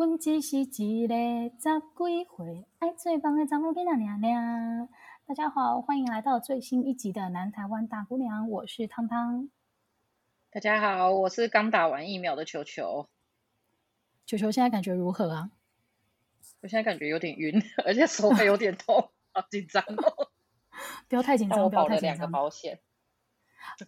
阮只是一个十几岁爱做梦的查某囡仔娘娘。大家好，欢迎来到最新一集的《南台湾大姑娘》，我是汤汤。大家好，我是刚打完疫苗的球球。球球现在感觉如何啊？我现在感觉有点晕，而且手还有点痛，好紧张哦。不要太紧张，不要太紧张。两个保险。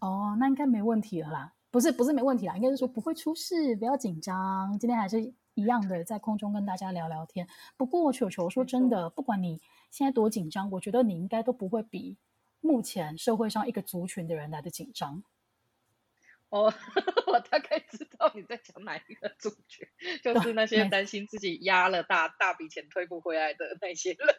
哦，那应该没问题了啦。不是，不是没问题啦，应该是说不会出事，不要紧张。今天还是。一样的，在空中跟大家聊聊天。不过，球球说真的，不管你现在多紧张，我觉得你应该都不会比目前社会上一个族群的人来的紧张。哦，我大概知道你在讲哪一个族群，就是那些担心自己压了大大笔钱退不回来的那些人。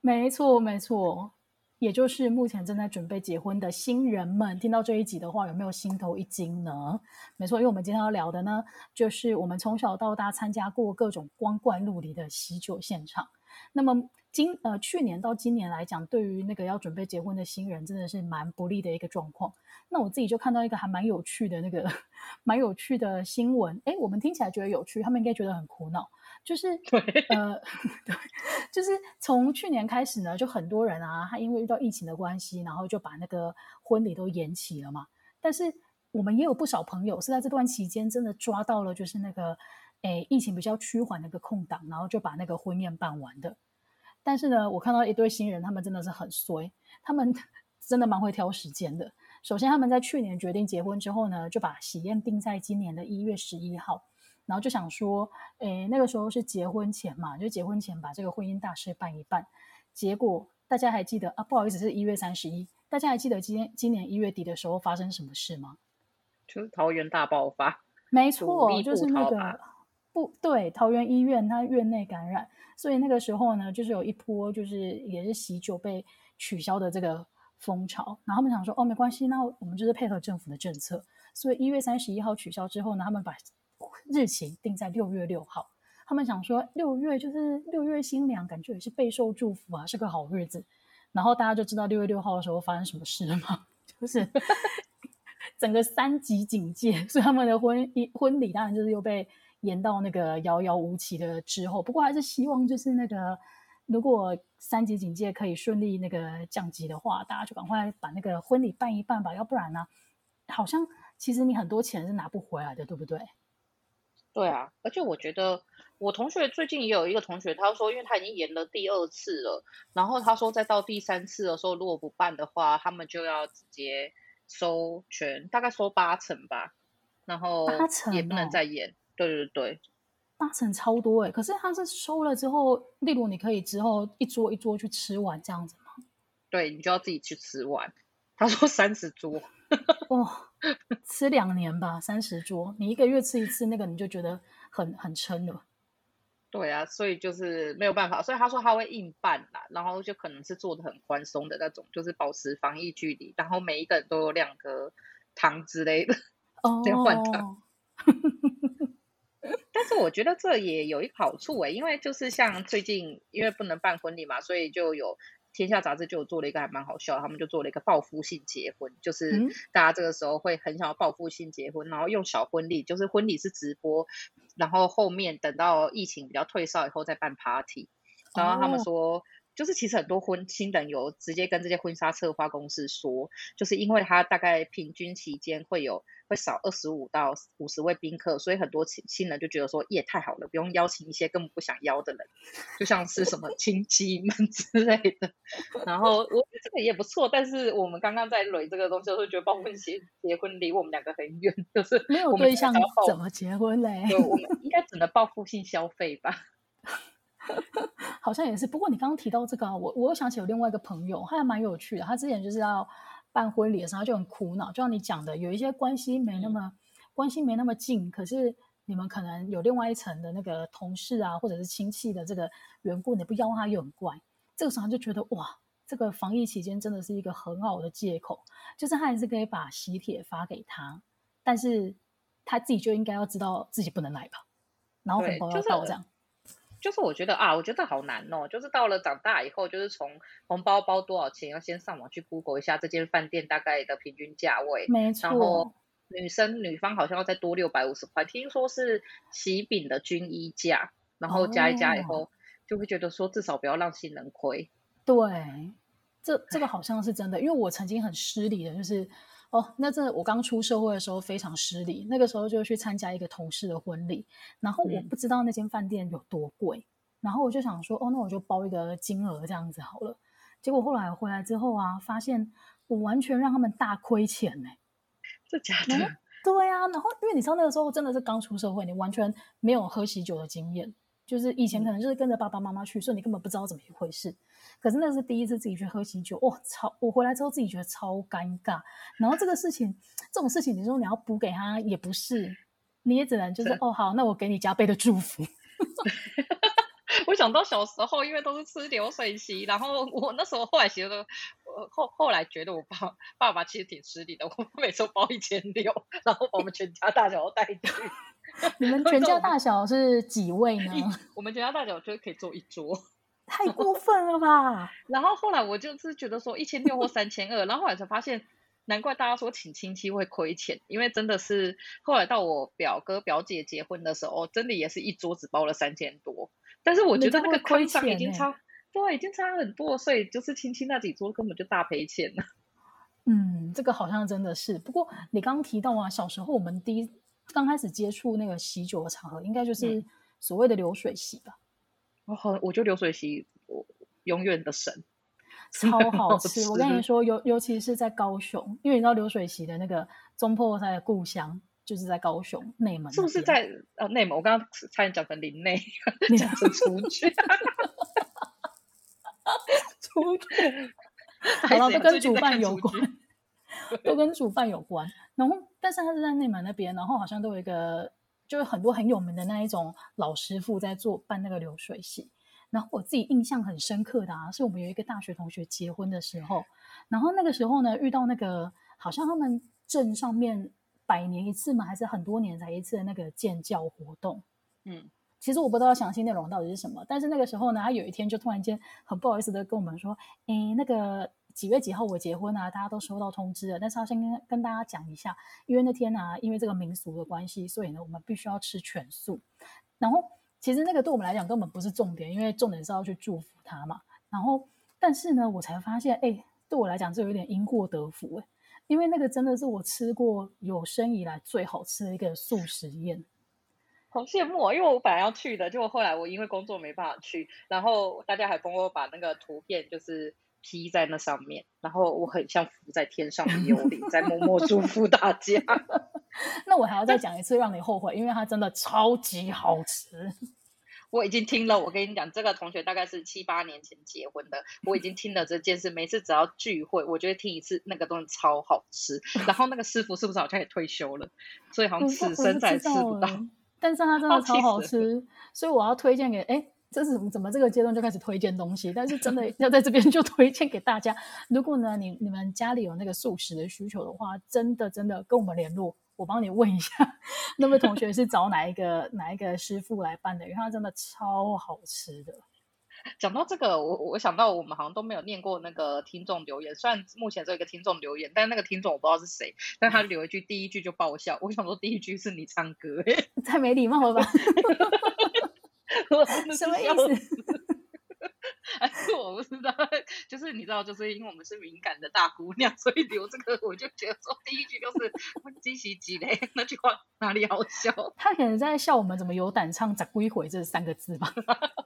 没错，没错。也就是目前正在准备结婚的新人们，听到这一集的话，有没有心头一惊呢？没错，因为我们今天要聊的呢，就是我们从小到大参加过各种光怪陆离的喜酒现场。那么今呃去年到今年来讲，对于那个要准备结婚的新人，真的是蛮不利的一个状况。那我自己就看到一个还蛮有趣的那个 蛮有趣的新闻，诶，我们听起来觉得有趣，他们应该觉得很苦恼。就是呃，对，就是从去年开始呢，就很多人啊，他因为遇到疫情的关系，然后就把那个婚礼都延期了嘛。但是我们也有不少朋友是在这段期间真的抓到了，就是那个诶疫情比较趋缓那个空档，然后就把那个婚宴办完的。但是呢，我看到一对新人，他们真的是很衰，他们 真的蛮会挑时间的。首先，他们在去年决定结婚之后呢，就把喜宴定在今年的一月十一号。然后就想说，诶，那个时候是结婚前嘛，就结婚前把这个婚姻大事办一办。结果大家还记得啊？不好意思，是一月三十一。大家还记得今天今年一月底的时候发生什么事吗？就是桃园大爆发。没错，就是那个不对，桃园医院它院内感染，所以那个时候呢，就是有一波就是也是喜酒被取消的这个风潮。然后他们想说，哦，没关系，那我们就是配合政府的政策。所以一月三十一号取消之后呢，他们把日期定在六月六号，他们想说六月就是六月新娘，感觉也是备受祝福啊，是个好日子。然后大家就知道六月六号的时候发生什么事了吗？就是 整个三级警戒，所以他们的婚一婚礼当然就是又被延到那个遥遥无期的之后。不过还是希望就是那个如果三级警戒可以顺利那个降级的话，大家就赶快把那个婚礼办一办吧，要不然呢，好像其实你很多钱是拿不回来的，对不对？对啊，而且我觉得我同学最近也有一个同学，他说，因为他已经延了第二次了，然后他说再到第三次的时候，如果不办的话，他们就要直接收全，大概收八成吧，然后也不能再延。对对对，八成超多哎，可是他是收了之后，例如你可以之后一桌一桌去吃完这样子吗？对，你就要自己去吃完。他说三十桌。哦，吃两年吧，三十桌，你一个月吃一次，那个你就觉得很很撑了。对啊，所以就是没有办法，所以他说他会硬办啦，然后就可能是做的很宽松的那种，就是保持防疫距离，然后每一个人都有两个糖之类的，哦，这样换糖。但是我觉得这也有一个好处哎，因为就是像最近因为不能办婚礼嘛，所以就有。天下杂志就有做了一个还蛮好笑，他们就做了一个报复性结婚，就是大家这个时候会很想要报复性结婚，然后用小婚礼，就是婚礼是直播，然后后面等到疫情比较退烧以后再办 party，然后他们说。就是其实很多婚新人有直接跟这些婚纱策划公司说，就是因为他大概平均期间会有会少二十五到五十位宾客，所以很多新新人就觉得说也太好了，不用邀请一些根本不想邀的人，就像是什么亲戚们之类的。然后我觉得这个也不错，但是我们刚刚在捋这个东西，我就觉得报婚结结婚离我们两个很远，就是没有对象怎么结婚嘞？对，我们应该只能报复性消费吧。好像也是，不过你刚刚提到这个，我我又想起有另外一个朋友，他还蛮有趣的。他之前就是要办婚礼的时候，他就很苦恼，就像你讲的，有一些关系没那么、嗯、关系没那么近，可是你们可能有另外一层的那个同事啊，或者是亲戚的这个缘故，你不邀他又很怪。这个时候他就觉得哇，这个防疫期间真的是一个很好的借口，就是他还是可以把喜帖发给他，但是他自己就应该要知道自己不能来吧，然后红包要到这样。就是我觉得啊，我觉得好难哦。就是到了长大以后，就是从红包包多少钱，要先上网去 Google 一下这间饭店大概的平均价位。没错。然后女生女方好像要再多六百五十块，听说是喜饼的均一价。然后加一加以后，哦、就会觉得说至少不要让新人亏。对，这这个好像是真的，因为我曾经很失礼的，就是哦，那这我刚出社会的时候非常失礼，那个时候就去参加一个同事的婚礼，然后我不知道那间饭店有多贵，嗯、然后我就想说，哦，那我就包一个金额这样子好了。结果后来回来之后啊，发现我完全让他们大亏钱呢、欸。这假的？对啊，然后因为你知道那个时候真的是刚出社会，你完全没有喝喜酒的经验，就是以前可能就是跟着爸爸妈妈去，所以你根本不知道怎么一回事。可是那是第一次自己去喝喜酒，哇、哦，超！我回来之后自己觉得超尴尬。然后这个事情，这种事情，你说你要补给他也不是，你也只能就是是哦好，那我给你加倍的祝福。我想到小时候，因为都是吃流水席，然后我那时候后来觉得，后后来觉得我爸爸爸其实挺失礼的，我每次包一千六，然后把我们全家大小都带去。你们全家大小是几位呢？我们全家大小就可以坐一桌，太过分了吧？然后后来我就是觉得说一千六或三千二，然后后来才发现，难怪大家说请亲戚会亏钱，因为真的是后来到我表哥表姐结婚的时候，真的也是一桌子包了三千多。但是我觉得那个亏钱已经差，对，已经差很多，所以就是亲戚那几桌根本就大赔钱了。嗯，这个好像真的是。不过你刚刚提到啊，小时候我们第一刚开始接触那个喜酒的场合，应该就是所谓的流水席吧？哦、嗯，我觉得流水席我永远的神，超 好吃。我跟你说，尤尤其是在高雄，因为你知道流水席的那个中破塞的故乡。就是在高雄内门，是不是在呃内门？我刚刚差点讲成林内，讲成出去，出去，好了，都跟煮饭有关，都跟煮饭有关。然后，但是他是在内门那边，然后好像都有一个，就是很多很有名的那一种老师傅在做办那个流水席。然后我自己印象很深刻的啊，是我们有一个大学同学结婚的时候，然后那个时候呢，遇到那个好像他们镇上面。百年一次嘛？还是很多年才一次的那个建教活动？嗯，其实我不知道详细内容到底是什么。但是那个时候呢，他有一天就突然间很不好意思的跟我们说：“诶，那个几月几号我结婚啊？大家都收到通知了。但是要先跟跟大家讲一下，因为那天呢、啊，因为这个民俗的关系，所以呢，我们必须要吃全素。然后其实那个对我们来讲根本不是重点，因为重点是要去祝福他嘛。然后但是呢，我才发现，诶，对我来讲，这有点因祸得福诶。因为那个真的是我吃过有生以来最好吃的一个素食宴，好羡慕啊！因为我本来要去的，结果后来我因为工作没办法去，然后大家还帮我把那个图片就是 P 在那上面，然后我很像浮在天上的 幽灵，在默默祝福大家。那我还要再讲一次，让你后悔，因为它真的超级好吃。我已经听了，我跟你讲，这个同学大概是七八年前结婚的，我已经听了这件事。每次只要聚会，我就会听一次，那个东西超好吃。然后那个师傅是不是好像也退休了？所以好像此生再也吃不到。但是它真的超好吃，所以我要推荐给哎，这是怎么这个阶段就开始推荐东西？但是真的要在这边就推荐给大家。如果呢，你你们家里有那个素食的需求的话，真的真的跟我们联络。我帮你问一下，那位同学是找哪一个哪一个师傅来办的？因为他真的超好吃的。讲到这个，我我想到我们好像都没有念过那个听众留言。虽然目前只有一个听众留言，但那个听众我不知道是谁，但他留一句第一句就爆笑。我想说第一句是你唱歌，太没礼貌了吧？什么意思？还 是我不知道，就是你知道，就是因为我们是敏感的大姑娘，所以留这个我就觉得说第一句就是“惊喜几嘞”，那句话哪里好笑？他可能在笑我们怎么有胆唱“咋归回”这三个字吧？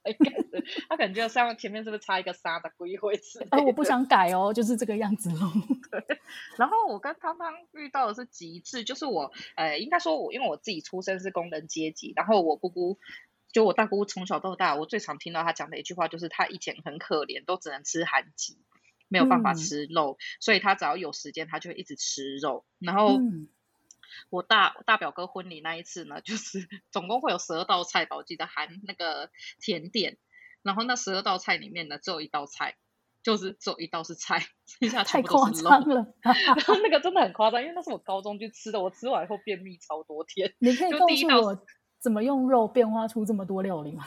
应该是，他可能就像前面是不是插一个“沙”的“归回”字？哎，我不想改哦，就是这个样子哦。对。然后我跟汤汤遇到的是极致，就是我呃，应该说我因为我自己出生是工人阶级，然后我姑姑。就我大姑姑从小到大，我最常听到她讲的一句话就是，她以前很可怜，都只能吃寒鸡，没有办法吃肉，嗯、所以她只要有时间，她就会一直吃肉。然后我大大表哥婚礼那一次呢，就是 总共会有十二道菜吧，我记得含那个甜点。然后那十二道菜里面呢，只有一道菜，就是只有一道是菜，剩下全部都是肉。太夸张了！然后那个真的很夸张，因为那是我高中去吃的，我吃完以后便秘超多天。你可以告诉我。怎么用肉变化出这么多料理吗？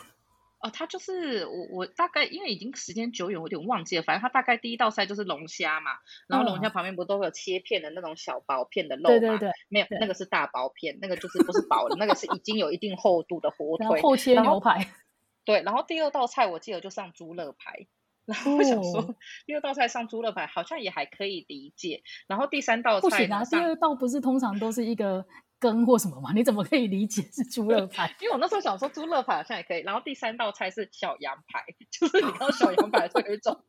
哦，他就是我，我大概因为已经时间久远，我有点忘记了。反正他大概第一道菜就是龙虾嘛，然后龙虾旁边不都会有切片的那种小薄片的肉吗？对对对，没有，那个是大薄片，那个就是不是薄的，那个是已经有一定厚度的火腿，然后厚切牛排。对，然后第二道菜我记得就上猪肋排，然后我想说、哦、第二道菜上猪肋排好像也还可以理解，然后第三道菜不行啊，第二道不是通常都是一个羹或什么吗？你怎么可以理解是猪肋排？因为我那时候想说猪肋排好像也可以，然后第三道菜是小羊排，就是你看到小羊排会有一种，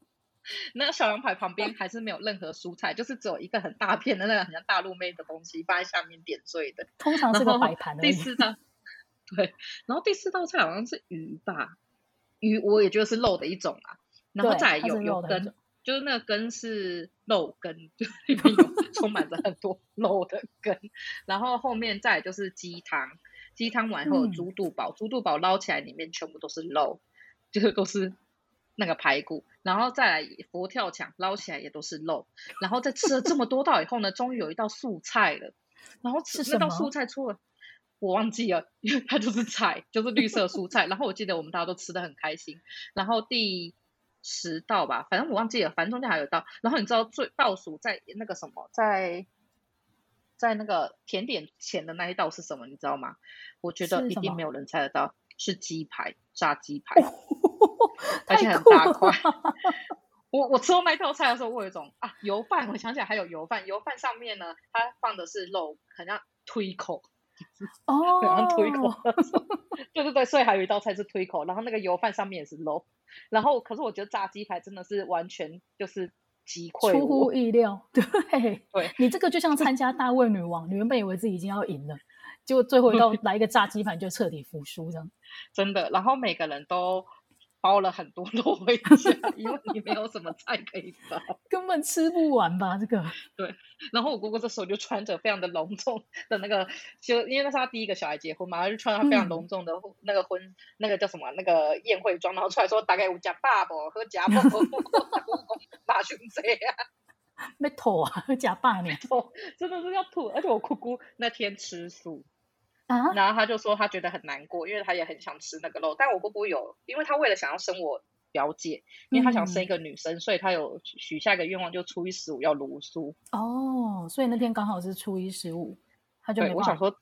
那小羊排旁边还是没有任何蔬菜，就是只有一个很大片的那个很像大陆妹的东西放在下面点缀的，通常是个摆盘。第四道。对，然后第四道菜好像是鱼吧，鱼我也觉得是肉的一种啊。然后再有有羹，就是那个根是肉根，就里面有 充满着很多肉的根。然后后面再就是鸡汤，鸡汤完后有猪肚堡，猪肚堡捞起来里面全部都是肉，就是都是那个排骨。然后再来佛跳墙，捞起来也都是肉。然后在吃了这么多道以后呢，终于有一道素菜了。然后吃那道素菜出了。我忘记了，因为它就是菜，就是绿色蔬菜。然后我记得我们大家都吃的很开心。然后第十道吧，反正我忘记了，反正中间还有一道。然后你知道最倒数在那个什么，在在那个甜点前的那一道是什么？你知道吗？我觉得一定没有人猜得到，是，是鸡排，炸鸡排，而且很大块。我我吃到那一道菜的时候，我有一种啊油饭，我想起来还有油饭，油饭上面呢，它放的是肉，很像推口。哦，然后推口，对对 对，所以还有一道菜是推口，然后那个油饭上面也是 low，，然后可是我觉得炸鸡排真的是完全就是击溃，出乎意料，对对，你这个就像参加大胃女王，你原本以为自己已经要赢了，结果最后一道来一个炸鸡排就彻底服输这样，真的，然后每个人都。包了很多肉回家，因为你没有什么菜可以包，根本吃不完吧？这个对。然后我姑姑这时候就穿着非常的隆重的那个，就因为那是他第一个小孩结婚嘛，她就穿他非常隆重的那个婚、嗯、那个叫什么那个宴会装，然后出来说大概我家爸爸和家爸爸，大兄弟啊，没吐啊，假爸呢？吐，真的是要吐。而且我姑姑那天吃素。啊，然后他就说他觉得很难过，因为他也很想吃那个肉，但我姑姑有，因为他为了想要生我表姐，因为他想生一个女生，嗯、所以他有许下一个愿望，就初一十五要茹素。哦，所以那天刚好是初一十五，他就。我想说，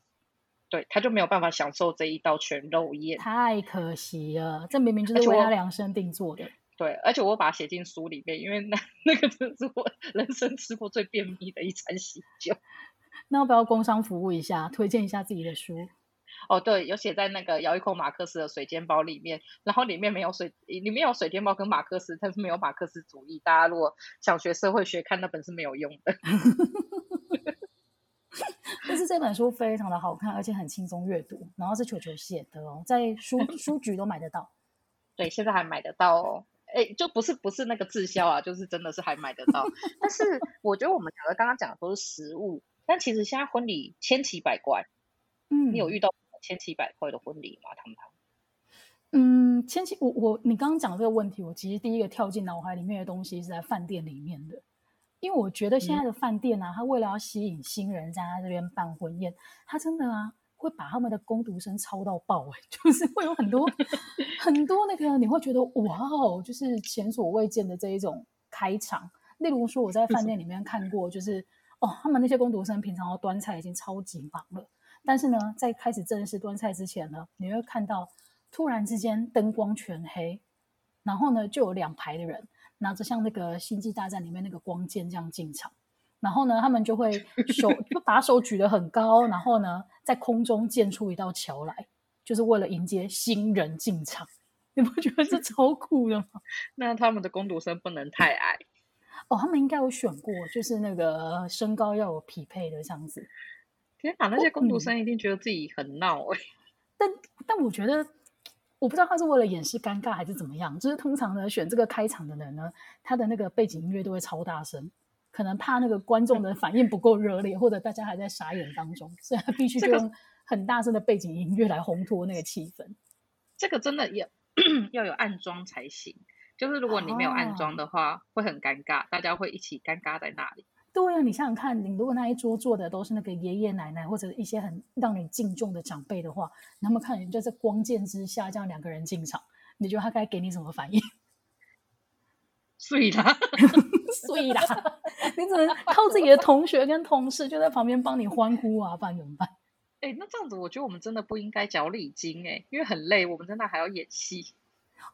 对，他就没有办法享受这一道全肉宴，太可惜了。这明明就是为他量身定做的。对，而且我把它写进书里面，因为那 那个真是我人生吃过最便秘的一餐喜酒。那要不要工商服务一下，推荐一下自己的书？哦，对，有写在那个咬一口马克思的水煎包里面，然后里面没有水，里面有水煎包跟马克思，但是没有马克思主义。大家如果想学社会学，看那本是没有用的。但是这本书非常的好看，而且很轻松阅读，然后是球球写的哦，在书 书局都买得到。对，现在还买得到哦。哎，就不是不是那个滞销啊，就是真的是还买得到。但是我觉得我们两个刚刚讲的都是实物。但其实现在婚礼千奇百怪，嗯，你有遇到千奇百怪的婚礼吗？他们？嗯，千奇，我我你刚刚讲这个问题，我其实第一个跳进脑海里面的东西是在饭店里面的，因为我觉得现在的饭店啊，他、嗯、为了要吸引新人在他这边办婚宴，他真的啊会把他们的攻读生抄到爆哎、欸，就是会有很多很多那个你会觉得哇哦，就是前所未见的这一种开场。例如说我在饭店里面看过，就是。哦，他们那些工读生平常要端菜已经超级忙了，但是呢，在开始正式端菜之前呢，你会看到突然之间灯光全黑，然后呢，就有两排的人拿着像那个《星际大战》里面那个光剑这样进场，然后呢，他们就会手就把手举得很高，然后呢，在空中建出一道桥来，就是为了迎接新人进场。你不觉得这超酷的吗？那他们的工读生不能太矮。哦，他们应该有选过，就是那个身高要有匹配的这样子。天哪，那些工读生一定觉得自己很闹哎、欸。但但我觉得，我不知道他是为了掩饰尴尬还是怎么样。就是通常呢，选这个开场的人呢，他的那个背景音乐都会超大声，可能怕那个观众的反应不够热烈，或者大家还在傻眼当中，所以他必须就用很大声的背景音乐来烘托那个气氛。这个真的要 要有暗装才行。就是如果你没有安装的话，哦、会很尴尬，大家会一起尴尬在那里。对啊，你想想看，你如果那一桌坐的都是那个爷爷奶奶或者一些很让你敬重的长辈的话，那么看人就在光剑之下这样两个人进场，你觉得他该给你什么反应？碎啦，碎啦！你只能靠自己的同学跟同事就在旁边帮你欢呼啊，不然怎么办？哎，那这样子，我觉得我们真的不应该缴礼金哎，因为很累，我们真的还要演戏。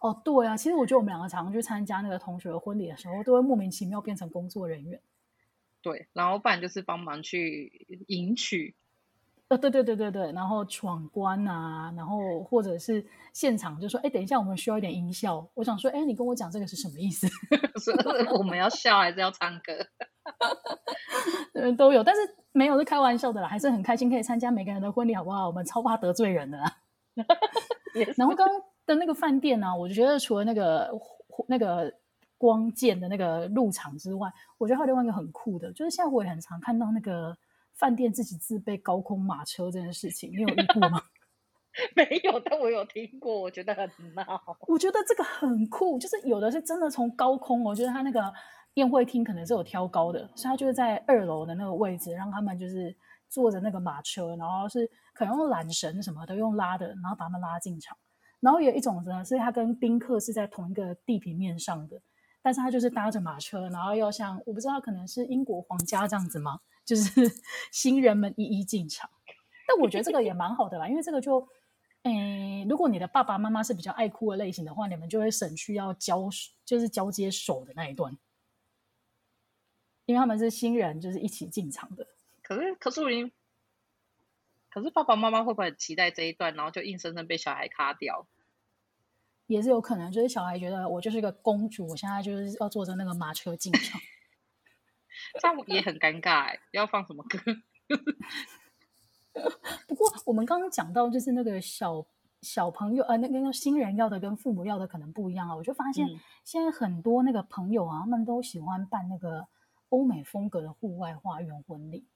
哦，对啊，其实我觉得我们两个常常去参加那个同学的婚礼的时候，都会莫名其妙变成工作人员。对，然后不然就是帮忙去迎娶。呃，对对对对对，然后闯关啊，然后或者是现场就说，哎，等一下我们需要一点音效。我想说，哎，你跟我讲这个是什么意思？是我们要笑还是要唱歌？嗯，都有，但是没有是开玩笑的啦，还是很开心可以参加每个人的婚礼，好不好？我们超怕得罪人的啦。然后刚刚的那个饭店呢、啊，我觉得除了那个那个光剑的那个入场之外，我觉得还有另外一个很酷的，就是现在我也很常看到那个饭店自己自备高空马车这件事情，你有遇过吗？没有，但我有听过，我觉得很闹。我觉得这个很酷，就是有的是真的从高空，我觉得他那个宴会厅可能是有挑高的，所以他就是在二楼的那个位置，让他们就是坐着那个马车，然后是。可能用缆绳什么的，用拉的，然后把他们拉进场。然后有一种呢，是他跟宾客是在同一个地平面上的，但是他就是搭着马车，然后要像我不知道，可能是英国皇家这样子吗？就是 新人们一一进场。但我觉得这个也蛮好的啦，因为这个就，诶，如果你的爸爸妈妈是比较爱哭的类型的话，你们就会省去要交，就是交接手的那一段，因为他们是新人，就是一起进场的。可是，可是我已经。可是爸爸妈妈会不会很期待这一段，然后就硬生生被小孩卡掉？也是有可能，就是小孩觉得我就是个公主，我现在就是要坐着那个马车进场，这样也很尴尬哎。要放什么歌？不过我们刚刚讲到，就是那个小小朋友，呃，那个新人要的跟父母要的可能不一样啊。我就发现现在很多那个朋友啊，他们都喜欢办那个欧美风格的户外花园婚礼。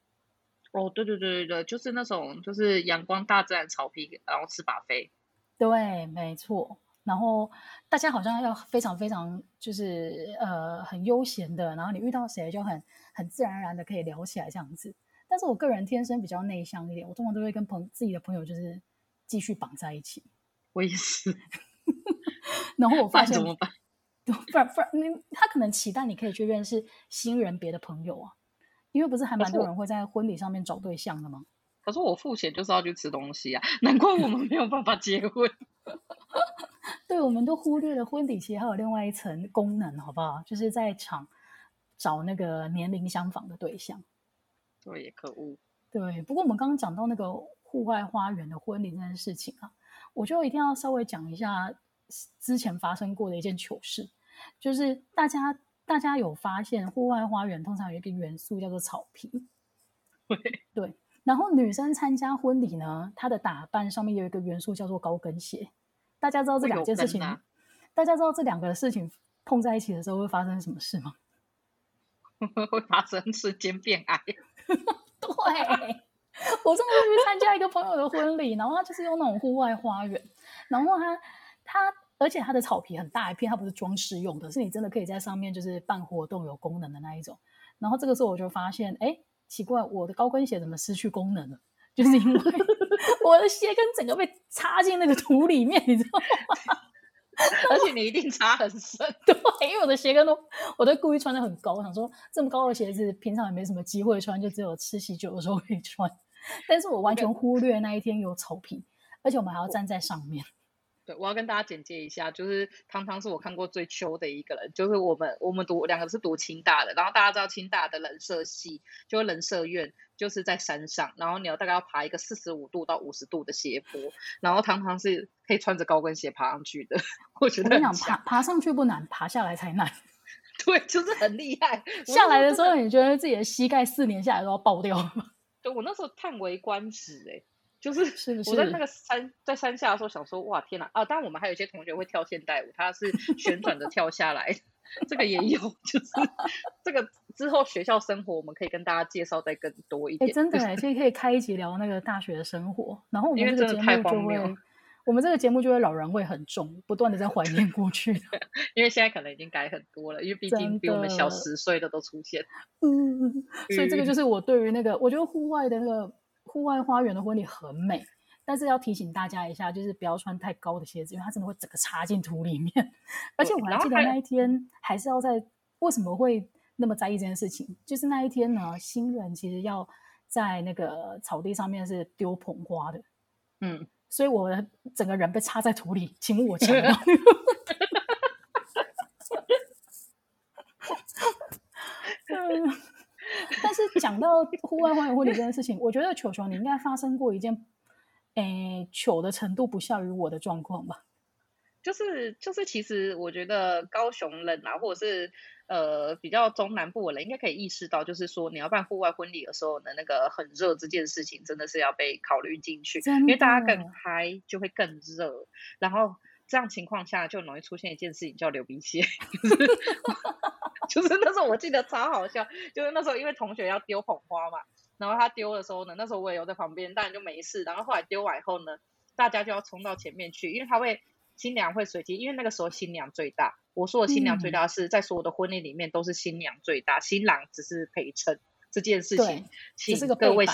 哦，对对对对对，就是那种，就是阳光、大自然、草皮，然后吃 buffet。对，没错。然后大家好像要非常非常，就是呃很悠闲的，然后你遇到谁就很很自然而然的可以聊起来这样子。但是我个人天生比较内向一点，我通常都会跟朋自己的朋友就是继续绑在一起。我也是。然后我发现怎么办？不 然不然，你他可能期待你可以去认识新人别的朋友啊。因为不是还蛮多人会在婚礼上面找对象的吗？可是我付钱就是要去吃东西啊，难怪我们 没有办法结婚。对，我们都忽略了婚礼其实还有另外一层功能，好不好？就是在场找那个年龄相仿的对象。对，可恶。对，不过我们刚刚讲到那个户外花园的婚礼这件事情啊，我就一定要稍微讲一下之前发生过的一件糗事，就是大家。大家有发现，户外花园通常有一个元素叫做草皮。对对，然后女生参加婚礼呢，她的打扮上面有一个元素叫做高跟鞋。大家知道这两件事情，啊、大家知道这两个事情碰在一起的时候会发生什么事吗？会发生瞬间变矮。对，我上次去参加一个朋友的婚礼，然后他就是用那种户外花园，然后他他。而且它的草皮很大一片，它不是装饰用的，是你真的可以在上面就是办活动有功能的那一种。然后这个时候我就发现，哎，奇怪，我的高跟鞋怎么失去功能了？就是因为 我的鞋跟整个被插进那个土里面，你知道吗？而且你一定插很深，对，因为我的鞋跟都，我都故意穿的很高，我想说这么高的鞋子平常也没什么机会穿，就只有吃喜酒的时候可以穿。但是我完全忽略那一天有草皮，而且我们还要站在上面。对，我要跟大家简介一下，就是汤汤是我看过最秋的一个人，就是我们我们读两个是读清大的，然后大家知道清大的人社系，就人社院就是在山上，然后你要大概要爬一个四十五度到五十度的斜坡，然后汤汤是可以穿着高跟鞋爬上去的，我觉得我跟你讲，爬爬上去不难，爬下来才难。对，就是很厉害。下来的时候，你觉得自己的膝盖四年下来都要爆掉吗？对，我那时候叹为观止，哎。就是 我在那个山在山下的时候想说，哇天哪啊！当然我们还有一些同学会跳现代舞，他是旋转着跳下来，这个也有。就是 这个之后学校生活我们可以跟大家介绍再更多一点。哎，真的哎，其实可以开一集聊那个大学的生活。然后我们这个节目就会，我们这个节目就会老人味很重，不断的在怀念过去。因为现在可能已经改很多了，因为毕竟比我们小十岁的都出现。嗯，所以这个就是我对于那个，我觉得户外的那个。户外花园的婚礼很美，但是要提醒大家一下，就是不要穿太高的鞋子，因为它真的会整个插进土里面。而且我还记得那一天，还是要在……为什么会那么在意这件事情？就是那一天呢，新人其实要在那个草地上面是丢捧花的，嗯，所以我整个人被插在土里，请我吃。抢到。讲到户外花园婚礼这件事情，我觉得球球你应该发生过一件，诶，糗的程度不下于我的状况吧？就是就是，其实我觉得高雄人啊，或者是呃比较中南部的人，应该可以意识到，就是说你要办户外婚礼的时候呢，那个很热这件事情真的是要被考虑进去，因为大家更嗨就会更热，然后这样情况下就容易出现一件事情叫流鼻血，就是就是那时候我记得超好笑，就是那时候因为同学要丢捧花嘛，然后他丢的时候呢，那时候我也有在旁边，当然就没事，然后后来丢完以后呢，大家就要冲到前面去，因为他会。新娘会随机，因为那个时候新娘最大。我说的新娘最大是在所有的婚礼里面都是新娘最大，嗯、新郎只是陪衬这件事情。请各位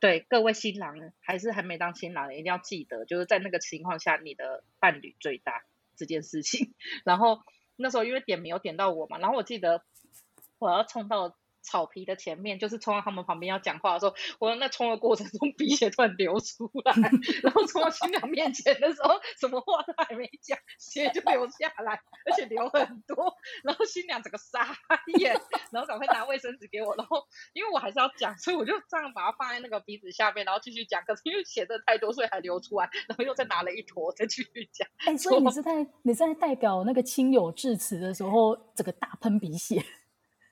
对各位新郎还是还没当新郎的，一定要记得，就是在那个情况下，你的伴侣最大这件事情。然后那时候因为点没有点到我嘛，然后我记得我要冲到。草皮的前面，就是冲到他们旁边要讲话的时候，我那冲的过程中 鼻血突然流出来，然后冲到新娘面前的时候，什么话都还没讲，血就流下来，而且流很多，然后新娘整个傻眼，然后赶快拿卫生纸给我，然后因为我还是要讲，所以我就这样把它放在那个鼻子下面，然后继续讲，可是因为血的太多，所以还流出来，然后又再拿了一坨再继续讲。哎、欸，所以你是在你在代表那个亲友致辞的时候，整个大喷鼻血。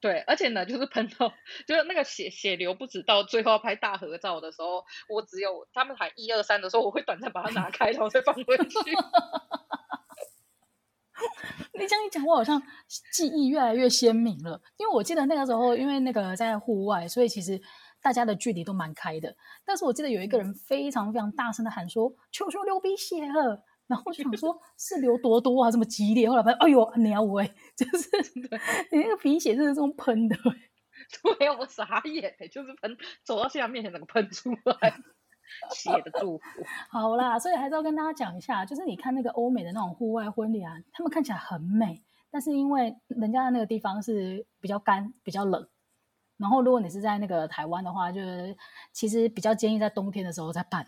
对，而且呢，就是喷到，就是那个血血流不止，到最后要拍大合照的时候，我只有他们喊一二三的时候，我会短暂把它拿开，然后再放回去。你这样一讲，我好像记忆越来越鲜明了，因为我记得那个时候，因为那个在户外，所以其实大家的距离都蛮开的。但是我记得有一个人非常非常大声的喊说：“球球流鼻血了。”然后就想说，是流多多啊，这么激烈。后来发现，哎呦，你要喂，就是 你那个鼻血真的是这种喷的。对，我傻眼，就是喷，走到新娘面前，怎么喷出来写的祝福？好啦，所以还是要跟大家讲一下，就是你看那个欧美的那种户外婚礼啊，他们看起来很美，但是因为人家的那个地方是比较干、比较冷，然后如果你是在那个台湾的话，就是其实比较建议在冬天的时候再办。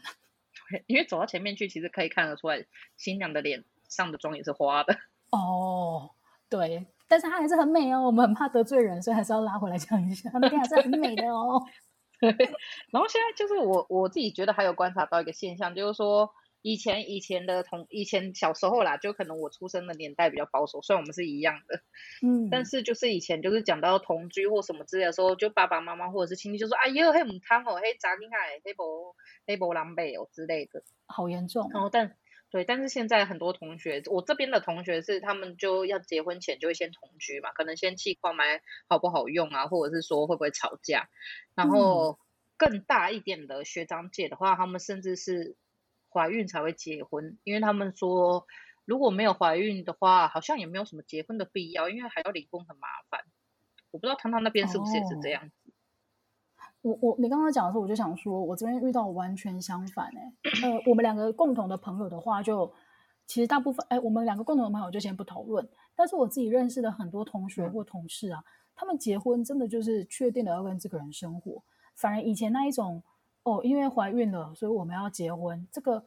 因为走到前面去，其实可以看得出来，新娘的脸上的妆也是花的。哦，对，但是她还是很美哦。我们很怕得罪人，所以还是要拉回来讲一下，她那边还是很美的哦。对，然后现在就是我我自己觉得还有观察到一个现象，就是说。以前以前的同以前小时候啦，就可能我出生的年代比较保守，虽然我们是一样的，嗯，但是就是以前就是讲到同居或什么之类的时候，就爸爸妈妈或者是亲戚就说：“哎呦，嘿唔汤哦，嘿杂囡仔，嘿无嘿无狼狈哦之类的。”好严重。然后但对，但是现在很多同学，我这边的同学是他们就要结婚前就会先同居嘛，可能先气泡买好不好用啊，或者是说会不会吵架。然后更大一点的学长姐的话，他们甚至是。怀孕才会结婚，因为他们说如果没有怀孕的话，好像也没有什么结婚的必要，因为还要离婚很麻烦。我不知道汤汤那边是不是也是这样子。哦、我我你刚刚讲的时候，我就想说，我这边遇到完全相反哎。呃，我们两个共同的朋友的话就，就其实大部分哎，我们两个共同的朋友就先不讨论。但是我自己认识的很多同学或同事啊，嗯、他们结婚真的就是确定了要跟这个人生活，反而以前那一种。哦，因为怀孕了，所以我们要结婚。这个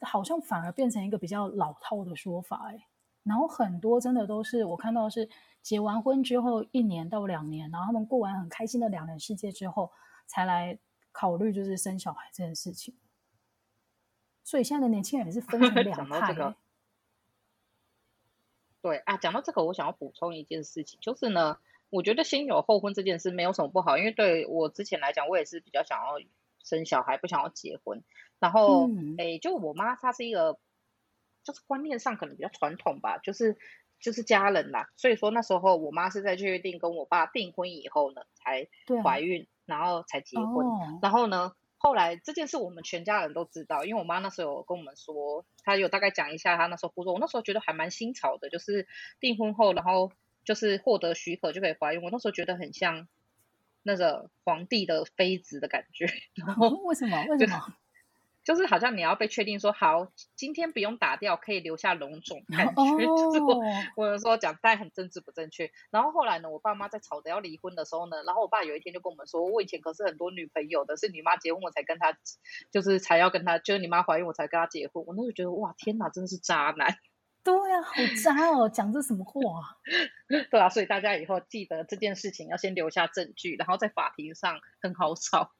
好像反而变成一个比较老套的说法哎。然后很多真的都是我看到是结完婚之后一年到两年，然后他们过完很开心的两人世界之后，才来考虑就是生小孩这件事情。所以现在的年轻人也是分成 两派。这个、对啊，讲到这个，我想要补充一件事情，就是呢，我觉得先有后婚这件事没有什么不好，因为对我之前来讲，我也是比较想要。生小孩不想要结婚，然后诶、嗯。欸，就我妈她是一个，就是观念上可能比较传统吧，就是就是家人啦，所以说那时候我妈是在确定跟我爸订婚以后呢，才怀孕，啊、然后才结婚，哦、然后呢，后来这件事我们全家人都知道，因为我妈那时候有跟我们说，她有大概讲一下她那时候工作，我那时候觉得还蛮新潮的，就是订婚后然后就是获得许可就可以怀孕，我那时候觉得很像。那个皇帝的妃子的感觉，然后为什么？为什么？就是好像你要被确定说好，今天不用打掉，可以留下龙种感觉。哦、就是我，我有时候讲，但很政治不正确。然后后来呢，我爸妈在吵着要离婚的时候呢，然后我爸有一天就跟我们说，我以前可是很多女朋友的，是你妈结婚我才跟她，就是才要跟她，就是你妈怀孕我才跟她结婚。我那时候觉得哇，天哪，真的是渣男。对啊，好渣哦，讲这什么话啊？对啊，所以大家以后记得这件事情要先留下证据，然后在法庭上很好吵，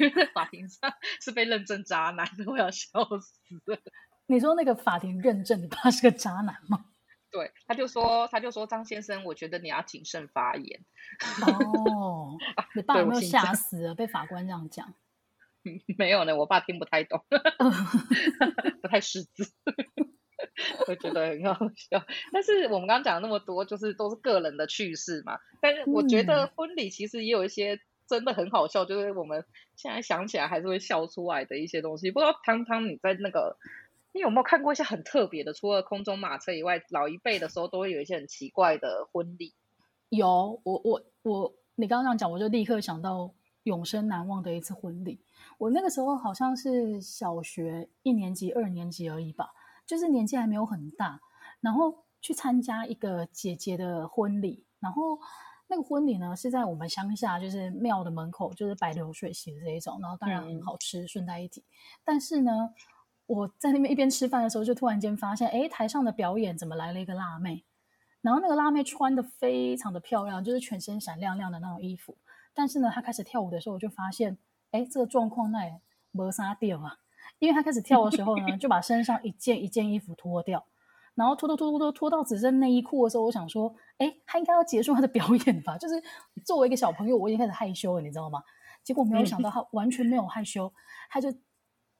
因为在法庭上 是被认证渣男，我要笑死了。你说那个法庭认证你爸是个渣男吗？对，他就说，他就说张先生，我觉得你要谨慎发言。哦，你爸有没有吓死了？被法官这样讲？没有呢，我爸听不太懂，不太识字，我觉得很好笑。但是我们刚刚讲了那么多，就是都是个人的趣事嘛。但是我觉得婚礼其实也有一些真的很好笑，嗯、就是我们现在想起来还是会笑出来的一些东西。不知道汤汤你在那个。你有没有看过一些很特别的？除了空中马车以外，老一辈的时候都会有一些很奇怪的婚礼。有，我我我，你刚刚这样讲，我就立刻想到永生难忘的一次婚礼。我那个时候好像是小学一年级、二年级而已吧，就是年纪还没有很大，然后去参加一个姐姐的婚礼。然后那个婚礼呢是在我们乡下，就是庙的门口，就是摆流水席的这一种。然后当然很好吃，顺带一提。但是呢。我在那边一边吃饭的时候，就突然间发现，哎，台上的表演怎么来了一个辣妹？然后那个辣妹穿的非常的漂亮，就是全身闪亮亮的那种衣服。但是呢，她开始跳舞的时候，我就发现，哎，这个状况那也没啥掉啊。因为他开始跳的时候呢，就把身上一件一件衣服脱掉，然后脱脱脱脱脱脱到只剩内衣裤的时候，我想说，哎，他应该要结束他的表演吧？就是作为一个小朋友，我已经开始害羞了，你知道吗？结果没有想到，他完全没有害羞，他就。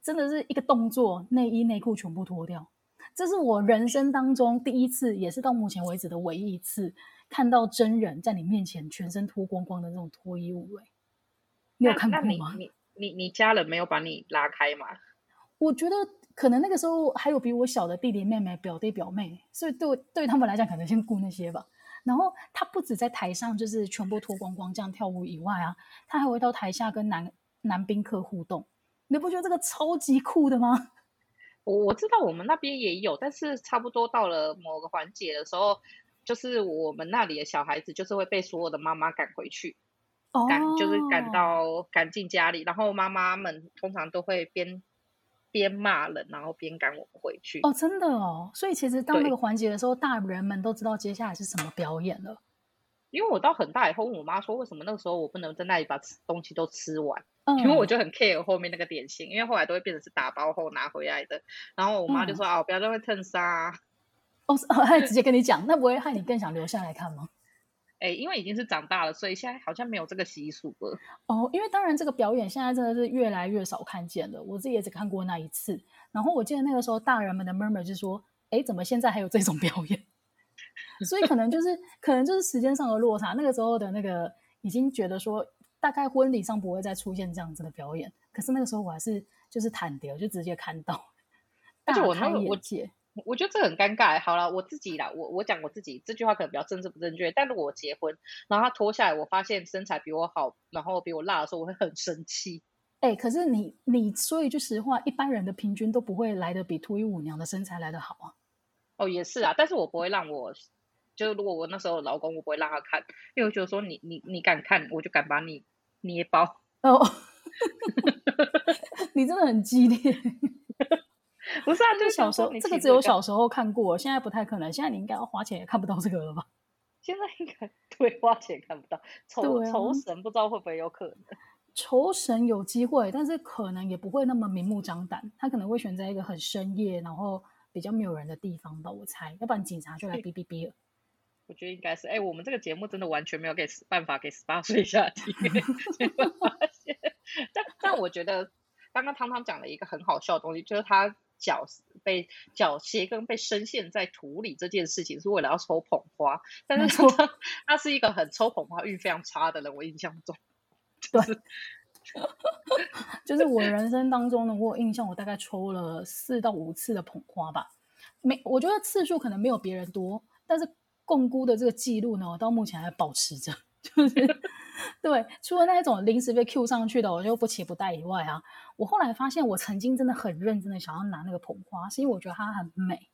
真的是一个动作，内衣内裤全部脱掉，这是我人生当中第一次，也是到目前为止的唯一一次看到真人在你面前全身脱光光的那种脱衣舞。哎你有看过吗？你你你家人没有把你拉开吗？我觉得可能那个时候还有比我小的弟弟妹妹、表弟表妹，所以对对他们来讲，可能先顾那些吧。然后他不止在台上就是全部脱光光这样跳舞以外啊，他还会到台下跟男男宾客互动。你不觉得这个超级酷的吗？我我知道我们那边也有，但是差不多到了某个环节的时候，就是我们那里的小孩子就是会被所有的妈妈赶回去，赶、oh. 就是赶到赶进家里，然后妈妈们通常都会边边骂人，然后边赶我们回去。哦，真的哦，所以其实到那个环节的时候，大人们都知道接下来是什么表演了。因为我到很大以后问我妈说，为什么那个时候我不能在那里把东西都吃完？嗯、因为我就很 care 后面那个点心，因为后来都会变成是打包后拿回来的。然后我妈就说：“啊、嗯，我不要再会蹭沙。”哦，她直接跟你讲，那不会害你更想留下来看吗？哎，因为已经是长大了，所以现在好像没有这个习俗了。哦，因为当然这个表演现在真的是越来越少看见了。我自己也只看过那一次。然后我记得那个时候大人们的 murmur 就说：“哎，怎么现在还有这种表演？” 所以可能就是可能就是时间上的落差，那个时候的那个已经觉得说，大概婚礼上不会再出现这样子的表演。可是那个时候我还是就是坦掉，就直接看到，而且我那个我结，我觉得这很尴尬。好了，我自己啦，我我讲我自己这句话可能比较政治不正确，但如果我结婚，然后他脱下来，我发现身材比我好，然后比我辣的时候，我会很生气。哎、欸，可是你你说一句实话，一般人的平均都不会来的比脱衣舞娘的身材来得好啊。哦，也是啊，但是我不会让我。就是如果我那时候老公，我不会让他看，因为我觉得说你你你敢看，我就敢把你捏爆。哦，你真的很激烈。不是啊，就小时候这个只有小时候看过，现在不太可能。现在你应该要花钱也看不到这个了吧？现在应该对花钱看不到，酬酬神不知道会不会有可能。酬神有机会，但是可能也不会那么明目张胆，他可能会选在一个很深夜，然后比较没有人的地方吧，我猜。要不然警察就来哔哔哔了。我觉得应该是，哎、欸，我们这个节目真的完全没有给办法给十八岁以下听。但但我觉得刚刚汤汤讲了一个很好笑的东西，就是他脚被脚鞋跟被深陷在土里这件事情，是为了要抽捧花。但是说他，他是一个很抽捧花运非常差的人，我印象中。对，就是我人生当中呢，我有印象，我大概抽了四到五次的捧花吧。没，我觉得次数可能没有别人多，但是。共估的这个记录呢，我到目前还保持着，就是对，除了那一种临时被 Q 上去的，我就不期不待以外啊，我后来发现，我曾经真的很认真的想要拿那个捧花，是因为我觉得它很美，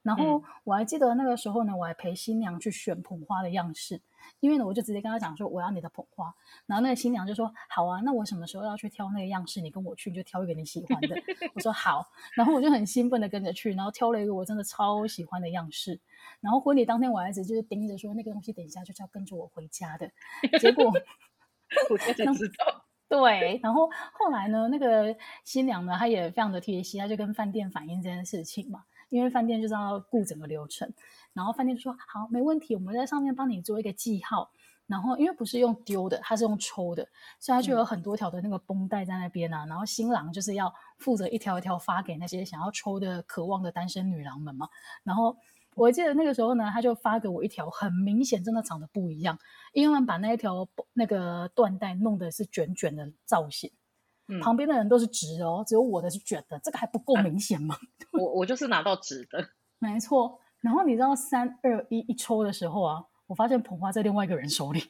然后我还记得那个时候呢，我还陪新娘去选捧花的样式，因为呢，我就直接跟她讲说我要你的捧花，然后那个新娘就说好啊，那我什么时候要去挑那个样式？你跟我去，你就挑一个你喜欢的。我说 好，然后我就很兴奋的跟着去，然后挑了一个我真的超喜欢的样式。然后婚礼当天，我还一直就是盯着说那个东西等一下就是要跟着我回家的，结果 我真的知道。对，然后后来呢，那个新娘呢，她也非常的贴心，她就跟饭店反映这件事情嘛。因为饭店就是要顾整个流程，然后饭店就说好，没问题，我们在上面帮你做一个记号。然后因为不是用丢的，它是用抽的，所以它就有很多条的那个绷带在那边啊。嗯、然后新郎就是要负责一条一条发给那些想要抽的、渴望的单身女郎们嘛。然后我记得那个时候呢，他就发给我一条，很明显真的长得不一样，因为把那一条那个缎带弄的是卷卷的造型。嗯、旁边的人都是直哦，只有我的是卷的，这个还不够明显吗？啊、我我就是拿到直的，没错。然后你知道三二一一抽的时候啊，我发现捧花在另外一个人手里，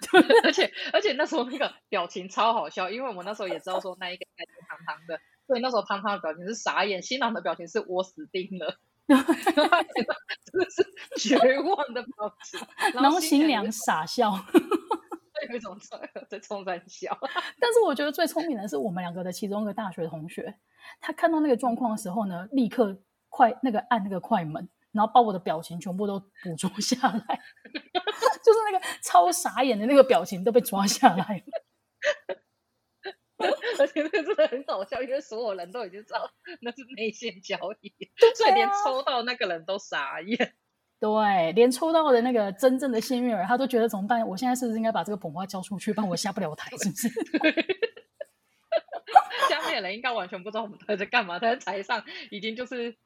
而且而且那时候那个表情超好笑，因为我那时候也知道说那一个应该是汤汤的，所以那时候汤汤的表情是傻眼，新郎的表情是我死定了，真的是绝望的表情，然后新娘傻笑。有一种在在 冲在笑，但是我觉得最聪明的是我们两个的其中一个大学同学，他看到那个状况的时候呢，立刻快那个按那个快门，然后把我的表情全部都捕捉下来，就是那个超傻眼的那个表情都被抓下来，而且那个真的很搞笑，因为所有人都已经知道那是内线交易，所以连抽到那个人都傻眼。对，连抽到的那个真正的幸运儿，他都觉得怎么办？我现在是不是应该把这个捧花交出去，不然我下不了台？是不是？下面的人应该完全不知道我们在干嘛，他在台上已经就是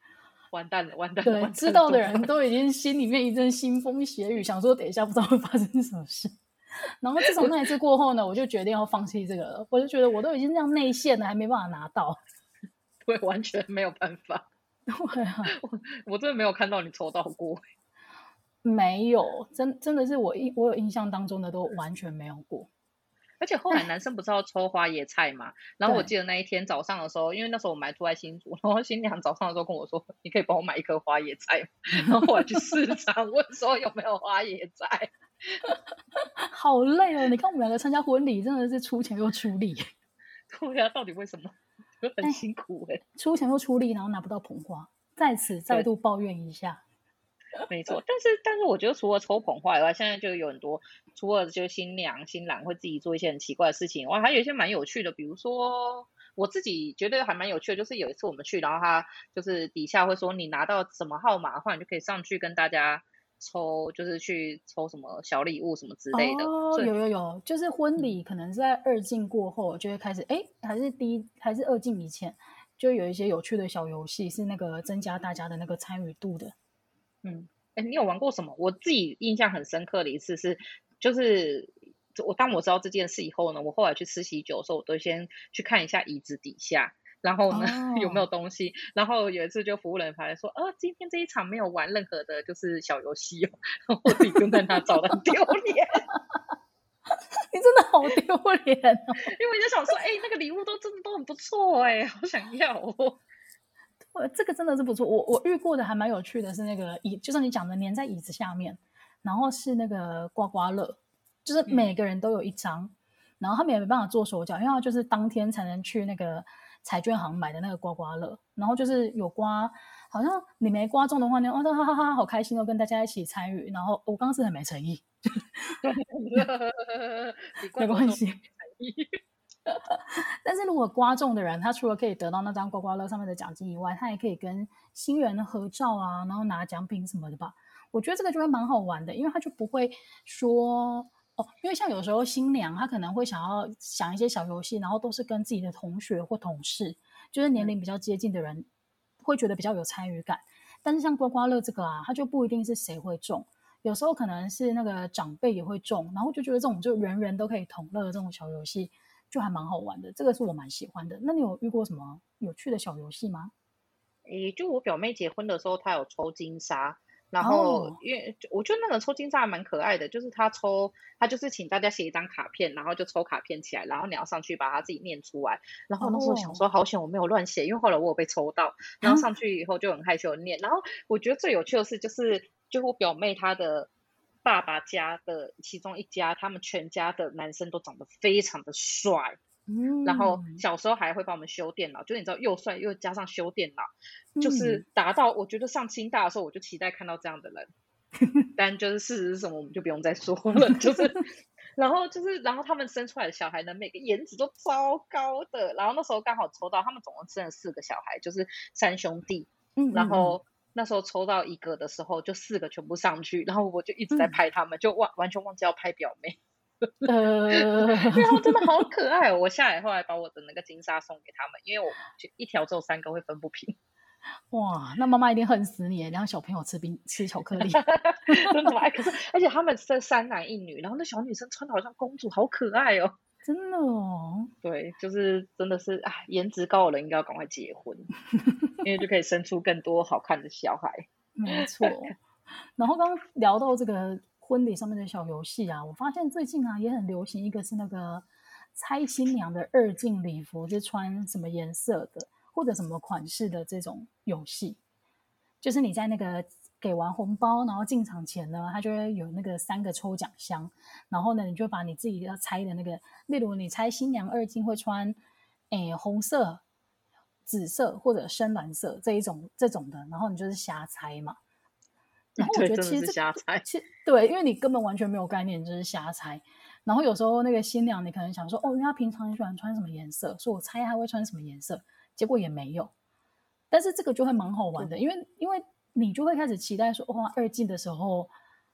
完蛋了，完蛋了。对，知道的人都已经心里面一阵腥风血雨，想说等一下不知道会发生什么事。然后自从那一次过后呢，我就决定要放弃这个了。我就觉得我都已经这样内线了，还没办法拿到，对，完全没有办法。对啊，我我真的没有看到你抽到过。没有，真真的是我印我有印象当中的都完全没有过，而且后来男生不是要抽花椰菜嘛？然后我记得那一天早上的时候，因为那时候我们还住在新竹，然后新娘早上的时候跟我说：“你可以帮我买一颗花椰菜。”然后我还去市场 问说有没有花椰菜，好累哦！你看我们两个参加婚礼真的是出钱又出力，对呀，到底为什么？很辛苦哎，出钱又出力，然后拿不到捧花，在此再度抱怨一下。没错，但是但是我觉得除了抽捧花以外，现在就有很多，除了就新娘新郎会自己做一些很奇怪的事情，哇，还有一些蛮有趣的，比如说我自己觉得还蛮有趣的，就是有一次我们去，然后他就是底下会说你拿到什么号码的话，你就可以上去跟大家抽，就是去抽什么小礼物什么之类的。哦，有有有，就是婚礼可能在二进过后就会开始，哎，还是第一还是二进以前，就有一些有趣的小游戏，是那个增加大家的那个参与度的。嗯，哎，你有玩过什么？我自己印象很深刻的一次是，就是我当我知道这件事以后呢，我后来去吃喜酒的时候，我都先去看一下椅子底下，然后呢、哦、有没有东西。然后有一次就服务人员来说，哦，今天这一场没有玩任何的，就是小游戏哦。然后我自己跟在那找的很丢脸，你真的好丢脸哦。因为我就想说，哎，那个礼物都真的都很不错哎，好想要哦。我这个真的是不错，我我遇过的还蛮有趣的，是那个椅，就是你讲的，粘在椅子下面，然后是那个刮刮乐，就是每个人都有一张，嗯、然后他们也没办法做手脚，因为他就是当天才能去那个彩券行买的那个刮刮乐，然后就是有刮，好像你没刮中的话呢，哦，哈哈哈，好开心哦，跟大家一起参与，然后我刚刚是很没诚意，没关系。但是如果刮中的人，他除了可以得到那张刮刮乐上面的奖金以外，他也可以跟新人合照啊，然后拿奖品什么的吧。我觉得这个就会蛮好玩的，因为他就不会说哦，因为像有时候新娘她可能会想要想一些小游戏，然后都是跟自己的同学或同事，就是年龄比较接近的人，会觉得比较有参与感。但是像刮刮乐这个啊，它就不一定是谁会中，有时候可能是那个长辈也会中，然后就觉得这种就人人都可以同乐的这种小游戏。就还蛮好玩的，这个是我蛮喜欢的。那你有遇过什么有趣的小游戏吗？诶，就我表妹结婚的时候，她有抽金沙，然后因为我觉得那个抽金沙还蛮可爱的，就是他抽他就是请大家写一张卡片，然后就抽卡片起来，然后你要上去把它自己念出来。然后那时候想说好险我没有乱写，因为后来我有被抽到，然后上去以后就很害羞的念。然后我觉得最有趣的是就是就我表妹她的爸爸家的其中一家，他们全家的男生都长得非常的帅。嗯，然后小时候还会帮我们修电脑，就你知道又帅又加上修电脑，嗯、就是达到我觉得上清大的时候我就期待看到这样的人，但就是事实是什么我们就不用再说了，就是然后就是然后他们生出来的小孩呢，每个颜值都超高的，然后那时候刚好抽到他们总共生了四个小孩，就是三兄弟，嗯，然后。那时候抽到一个的时候就四个全部上去，然后我就一直在拍他们，嗯、就忘完全忘记要拍表妹。呃，因为他们真的好可爱哦！我下来后来把我的那个金沙送给他们，因为我一条只有三个会分不平。哇，那妈妈一定恨死你，让小朋友吃冰吃巧克力，真的吗？可是而且他们是三男一女，然后那小女生穿的好像公主，好可爱哦！真的哦，对，就是真的是啊，颜值高的人应该要赶快结婚，因为就可以生出更多好看的小孩。没错。然后刚刚聊到这个。婚礼上面的小游戏啊，我发现最近啊也很流行，一个是那个猜新娘的二进礼服，是穿什么颜色的或者什么款式的这种游戏。就是你在那个给完红包，然后进场前呢，它就会有那个三个抽奖箱，然后呢，你就把你自己要猜的那个，例如你猜新娘二进会穿诶红色、紫色或者深蓝色这一种这种的，然后你就是瞎猜嘛。然 后我觉得其实瞎猜，对，因为你根本完全没有概念，就是瞎猜。然后有时候那个新娘，你可能想说，哦，因为她平常很喜欢穿什么颜色，所以我猜她会穿什么颜色，结果也没有。但是这个就会蛮好玩的，因为因为你就会开始期待说，哇，二进的时候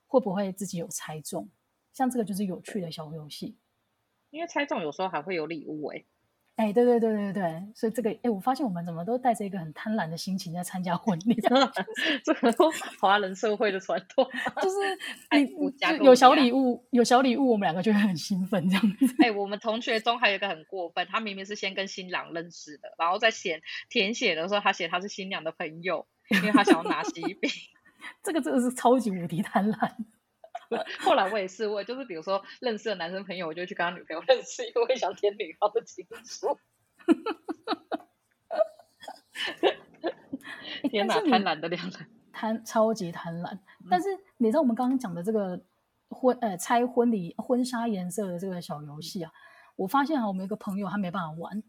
会不会自己有猜中？像这个就是有趣的小游戏，因为猜中有时候还会有礼物哎。哎，对对对对对，所以这个，哎，我发现我们怎么都带着一个很贪婪的心情在参加婚礼，这个华人社会的传统，就是 你有小礼物，有小礼物，我们两个就会很兴奋这样子。哎，我们同学中还有一个很过分，他明明是先跟新郎认识的，然后在写填写的时候，他写他是新娘的朋友，因为他想要拿喜饼，这个真的是超级无敌贪婪。后来我也是，我就是比如说认识的男生朋友，我就去跟他女朋友认识，因为我想填女方的情书。天哪，贪婪的两人，贪超级贪婪。但是你知道我们刚刚讲的这个婚呃猜婚礼婚纱颜色的这个小游戏啊，我发现啊，我们有一个朋友他没办法玩，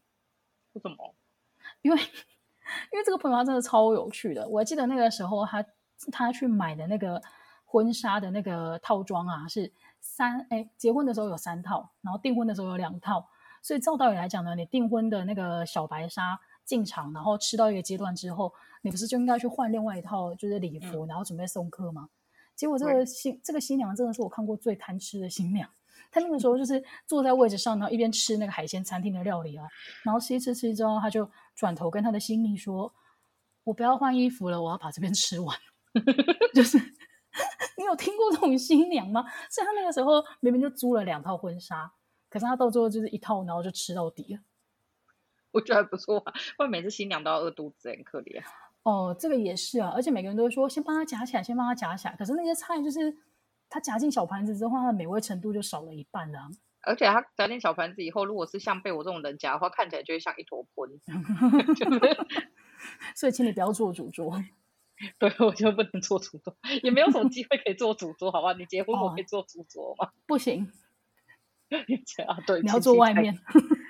为什么？因为因为这个朋友他真的超有趣的。我记得那个时候他他去买的那个。婚纱的那个套装啊，是三哎，结婚的时候有三套，然后订婚的时候有两套。所以照道理来讲呢，你订婚的那个小白纱进场，然后吃到一个阶段之后，你不是就应该去换另外一套就是礼服，嗯、然后准备送客吗？结果这个新、嗯、这个新娘真的是我看过最贪吃的新娘。她那个时候就是坐在位置上，然后一边吃那个海鲜餐厅的料理啊，然后吃一吃吃之后，她就转头跟她的新密说：“我不要换衣服了，我要把这边吃完。” 就是。你有听过这种新娘吗？所以他那个时候明明就租了两套婚纱，可是他到最后就是一套，然后就吃到底了。我觉得还不错啊，不然每次新娘都要饿肚子，很可怜。哦，这个也是啊，而且每个人都会说先帮他夹起来，先帮他夹起来。可是那些菜就是他夹进小盘子之后，它的美味程度就少了一半了。而且他夹进小盘子以后，如果是像被我这种人夹的话，看起来就会像一坨盆。所以请你不要做主桌。对，我就不能做主桌，也没有什么机会可以做主桌，好吧？你结婚我可以做主桌吗？哦、不行。啊，对，你要坐外面。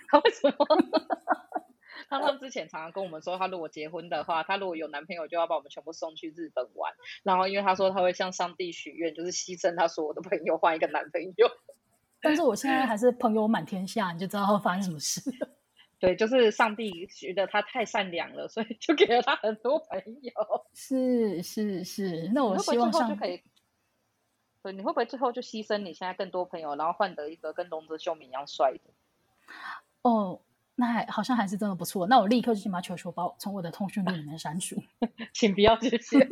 他 为什么？他们之前常常跟我们说，他如果结婚的话，他如果有男朋友，就要把我们全部送去日本玩。然后，因为他说他会向上帝许愿，就是牺牲他所有的朋友换一个男朋友。但是我现在还是朋友满天下，你就知道会发生什么事。对，就是上帝觉得他太善良了，所以就给了他很多朋友。是是是，那我希望上就可以。对，你会不会最后就牺牲你现在更多朋友，然后换得一个跟龙泽秀明一样帅的？哦，那还好像还是真的不错。那我立刻就先把球球包从我的通讯录里面删除，请不要这些。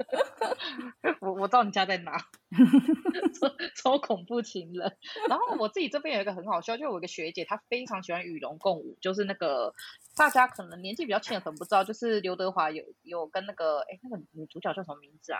我我知道你家在哪，超恐怖情人。然后我自己这边有一个很好笑，就有一个学姐，她非常喜欢与龙共舞，就是那个大家可能年纪比较轻的可能不知道，就是刘德华有有跟那个哎那个女主角叫什么名字啊？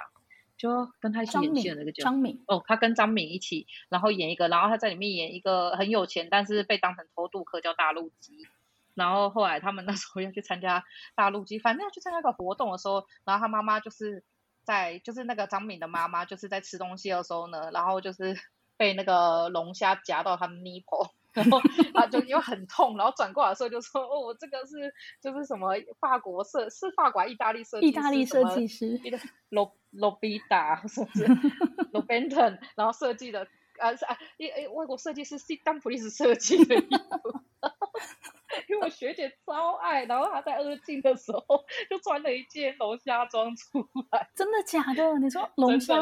就跟他一起演戏的那个叫张敏哦，他跟张敏一起，然后演一个，然后他在里面演一个很有钱，但是被当成偷渡客叫大陆鸡。然后后来他们那时候要去参加大陆鸡，反正要去参加一个活动的时候，然后他妈妈就是在，就是那个张敏的妈妈就是在吃东西的时候呢，然后就是 被那个龙虾夹到他的 nipple，然后 他就因为很痛，然后转过来的时候就说：“哦，我这个是就是什么法国设是法国意大利设计，意大利设计师，罗罗比达是不是？罗宾顿，然后设计的啊是啊，一诶外国设计师是丹普利斯设计的衣服。”因为我学姐超爱，然后她在二进的时候就穿了一件龙虾装出来。真的假的？你说 龙虾，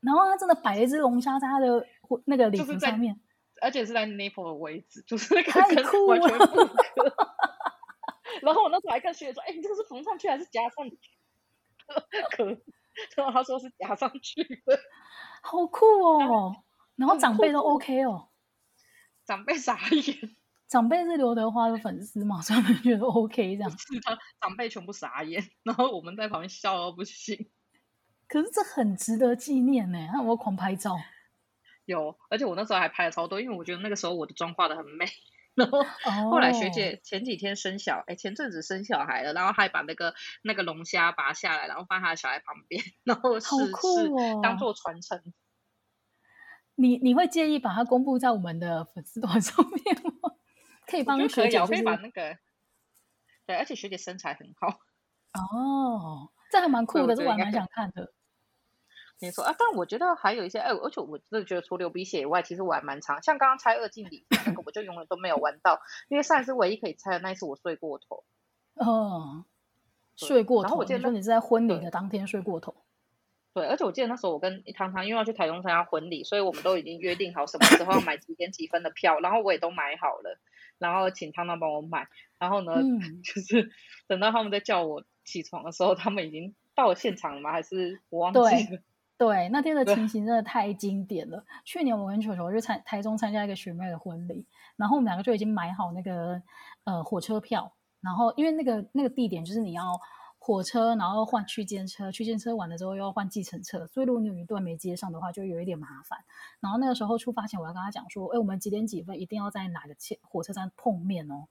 然后她真的摆了一只龙虾在她的那个礼服上面，而且是在 nipple 的位置，就是那个跟完全不 合。然后我那时候还跟学姐说：“哎、欸，你这个是缝上去还是夹上去？” 可，然后她说是夹上去的，好酷哦。然后长辈都 OK 哦，长辈傻眼。长辈是刘德华的粉丝嘛，所以他们觉得 OK 这样。是他长辈全部傻眼，然后我们在旁边笑到不行。可是这很值得纪念呢，他有没有狂拍照？有，而且我那时候还拍了超多，因为我觉得那个时候我的妆化的很美。然后后来学姐前几天生小，哎、oh.，前阵子生小孩了，然后还把那个那个龙虾拔下来，然后放他的小孩旁边，然后是好酷哦，当做传承。你你会介意把它公布在我们的粉丝团上面吗？可以帮学姐，可以把那个，对，而且学姐身材很好 哦，这还蛮酷的，这我还蛮想看的。你说啊，但我觉得还有一些，哎，而且我真的觉得除流鼻血以外，其实我还蛮长，像刚刚拆二进礼那个，我就永远都没有玩到，因为上一次唯一可以拆的那一次我睡过头。哦，睡过头。然后我记得说你是在婚礼的当天睡过头。对，而且我记得那时候我跟汤汤因为要去台中参加婚礼，所以我们都已经约定好什么时候要买几点几分的票，然后我也都买好了。然后请汤汤帮我买，然后呢，嗯、就是等到他们在叫我起床的时候，他们已经到了现场了吗？还是我忘记了？对，对，那天的情形真的太经典了。去年我跟球球去参台中参加一个学妹的婚礼，然后我们两个就已经买好那个呃火车票，然后因为那个那个地点就是你要。火车，然后换区间车，区间车完了之后又要换计程车，所以如果你有一段没接上的话，就有一点麻烦。然后那个时候出发前，我要跟他讲说，哎，我们几点几分一定要在哪个火车站碰面哦。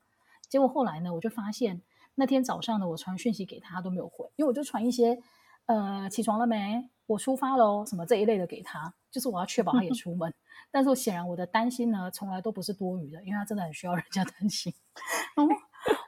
结果后来呢，我就发现那天早上呢，我传讯息给他，他都没有回，因为我就传一些呃起床了没，我出发喽，什么这一类的给他，就是我要确保他也 出门。但是我显然我的担心呢，从来都不是多余的，因为他真的很需要人家担心。然后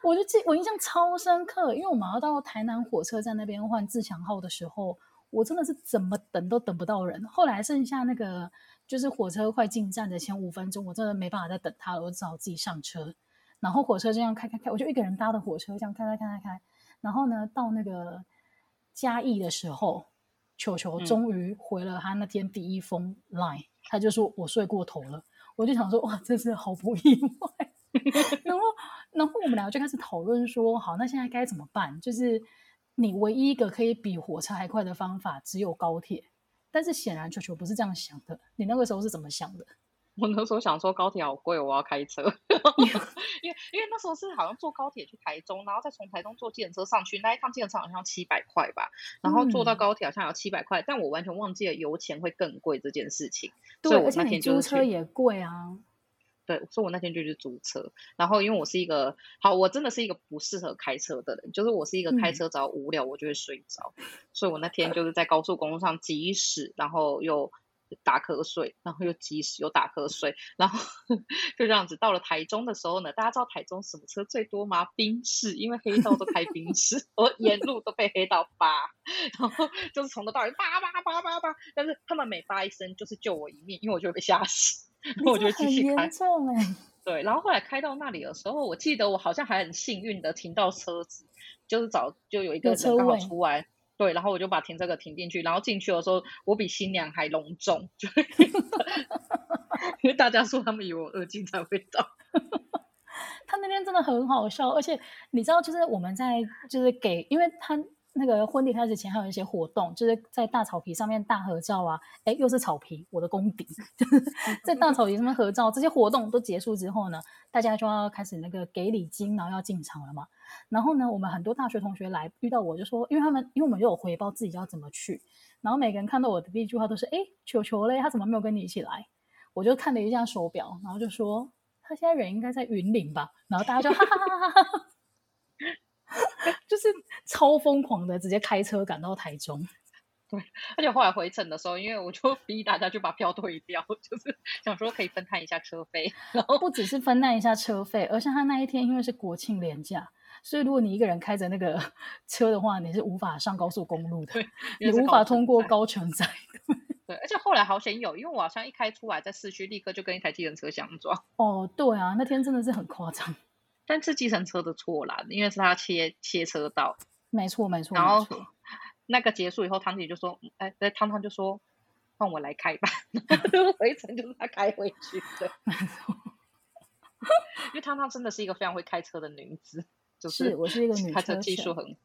我就记，我印象超深刻，因为我们要到台南火车站那边换自强号的时候，我真的是怎么等都等不到人。后来剩下那个就是火车快进站的前五分钟，我真的没办法再等他了，我只好自己上车。然后火车这样开开开，我就一个人搭的火车这样开开开开开。然后呢，到那个嘉义的时候，球球终于回了他那天第一封 line，、嗯、他就说我睡过头了。我就想说哇，真是好不意外。然后。然后我们两个就开始讨论说，好，那现在该怎么办？就是你唯一一个可以比火车还快的方法只有高铁，但是显然球球不是这样想的。你那个时候是怎么想的？我那时候想说高铁好贵，我要开车。因为因为那时候是好像坐高铁去台中，然后再从台中坐计程车上去，那一趟计程车好像七百块吧，然后坐到高铁好像要七百块，嗯，但我完全忘记了油钱会更贵这件事情。对，而且你租车也贵啊。对，所以我那天就去租车，然后因为我是一个好，我真的是一个不适合开车的人，就是我是一个开车只要无聊我就会睡着，嗯，所以我那天就是在高速公路上急驶，然后又打瞌睡，然后又急驶又打瞌睡，然后 就这样子到了台中的时候呢，大家知道台中什么车最多吗？宾士，因为黑道都开宾士，我沿路都被黑道扒，然后就是从头到尾扒扒扒扒扒，但是他们每扒一声就是救我一命，因为我就会被吓死。我就继续开，欸、对，然后后来开到那里的时候，我记得我好像还很幸运的停到车子，就是早就有一个人刚好出来，对，然后我就把停车格停进去，然后进去的时候，我比新娘还隆重，就因为大家说他们以为我二进才会到。他那天真的很好笑，而且你知道，就是我们在就是给，因为他那个婚礼开始前还有一些活动，就是在大草皮上面大合照啊，哎，又是草皮，我的功底，在大草皮上面合照。这些活动都结束之后呢，大家就要开始那个给礼金，然后要进场了嘛。然后呢，我们很多大学同学来遇到我就说，因为他们因为我们就有回报自己要怎么去，然后每个人看到我的第一句话都是，哎，球球嘞，他怎么没有跟你一起来？我就看了一下手表，然后就说他现在人应该在云岭吧，然后大家就哈哈哈哈哈哈。就是超疯狂的，直接开车赶到台中。对，而且后来回程的时候，因为我就逼大家就把票退掉，就是想说可以分摊一下车费。然后不只是分担一下车费，而且他那一天因为是国庆连假，所以如果你一个人开着那个车的话，你是无法上高速公路的，你无法通过高乘载。对，而且后来好险有，因为我好像一开出来在市区，立刻就跟一台计程车相撞。哦，对啊，那天真的是很夸张。但是计程车的错啦，因为是他切切车道，没错没错。然后 那个结束以后，汤姐就说：“哎，对，汤汤就说换我来开吧。”回程就是他开回去的，没错。因为汤汤真的是一个非常会开车的女子，就是，是我是一个女 开车技术很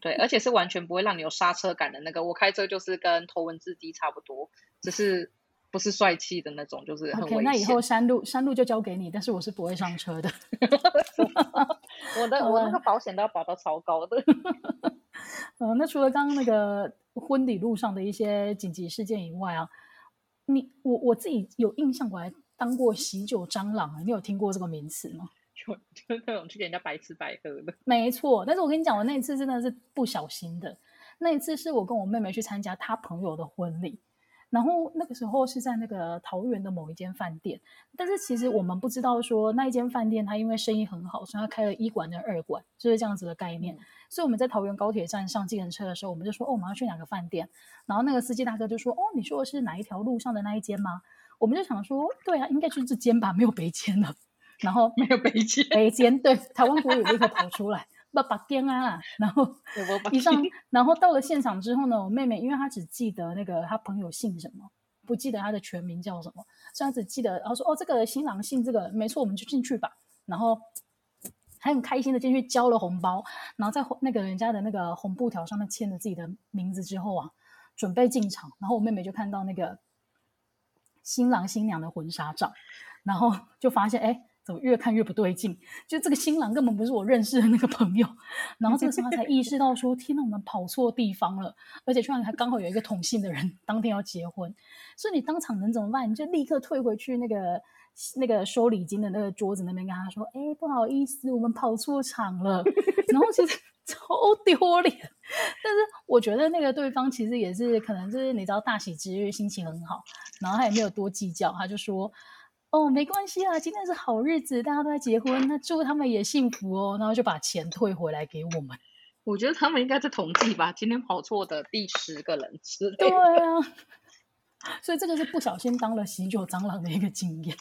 对，而且是完全不会让你有刹车感的那个。我开车就是跟头文字 D 差不多，只是。不是帅气的那种，就是很危险。Okay, 那以后山路山路就交给你，但是我是不会上车的。我的我那个保险都要保到超高的。嗯，那除了刚刚那个婚礼路上的一些紧急事件以外啊，你我我自己有印象，我还当过喜酒蟑螂，你有听过这个名词吗？就就那种去给人家白吃白喝的。没错，但是我跟你讲，我那一次真的是不小心的。那一次是我跟我妹妹去参加她朋友的婚礼。然后那个时候是在那个桃园的某一间饭店，但是其实我们不知道说那一间饭店它因为生意很好，所以它开了一馆跟二馆，就是这样子的概念。所以我们在桃园高铁站上计程车的时候，我们就说哦，我们要去哪个饭店？然后那个司机大哥就说哦，你说的是哪一条路上的那一间吗？我们就想说对啊，应该就是这间吧，没有别间了。然后没有北间，北间对，台湾国语立刻跑出来。不把颠啊，然后一上，然后到了现场之后呢，我妹妹因为她只记得那个她朋友姓什么，不记得她的全名叫什么，所以她只记得，然后说哦，这个新郎姓这个，没错，我们就进去吧。然后还很开心的进去交了红包，然后在那个人家的那个红布条上面签了自己的名字之后啊，准备进场，然后我妹妹就看到那个新郎新娘的婚纱照，然后就发现哎。怎么越看越不对劲？就这个新郎根本不是我认识的那个朋友。然后这个时候他才意识到说：“天哪，我们跑错地方了！而且居然还刚好有一个同姓的人当天要结婚。”所以你当场能怎么办？你就立刻退回去那个那个收礼金的那个桌子那边，跟他说：“哎，不好意思，我们跑错场了。”然后其实超丢脸。但是我觉得那个对方其实也是可能就是你知道大喜之日心情很好，然后他也没有多计较，他就说。哦，没关系啊，今天是好日子，大家都在结婚，那祝他们也幸福哦。然后就把钱退回来给我们。我觉得他们应该在统计吧，今天跑错的第十个人之类的。对 啊，所以这个是不小心当了喜酒蟑螂的一个经验。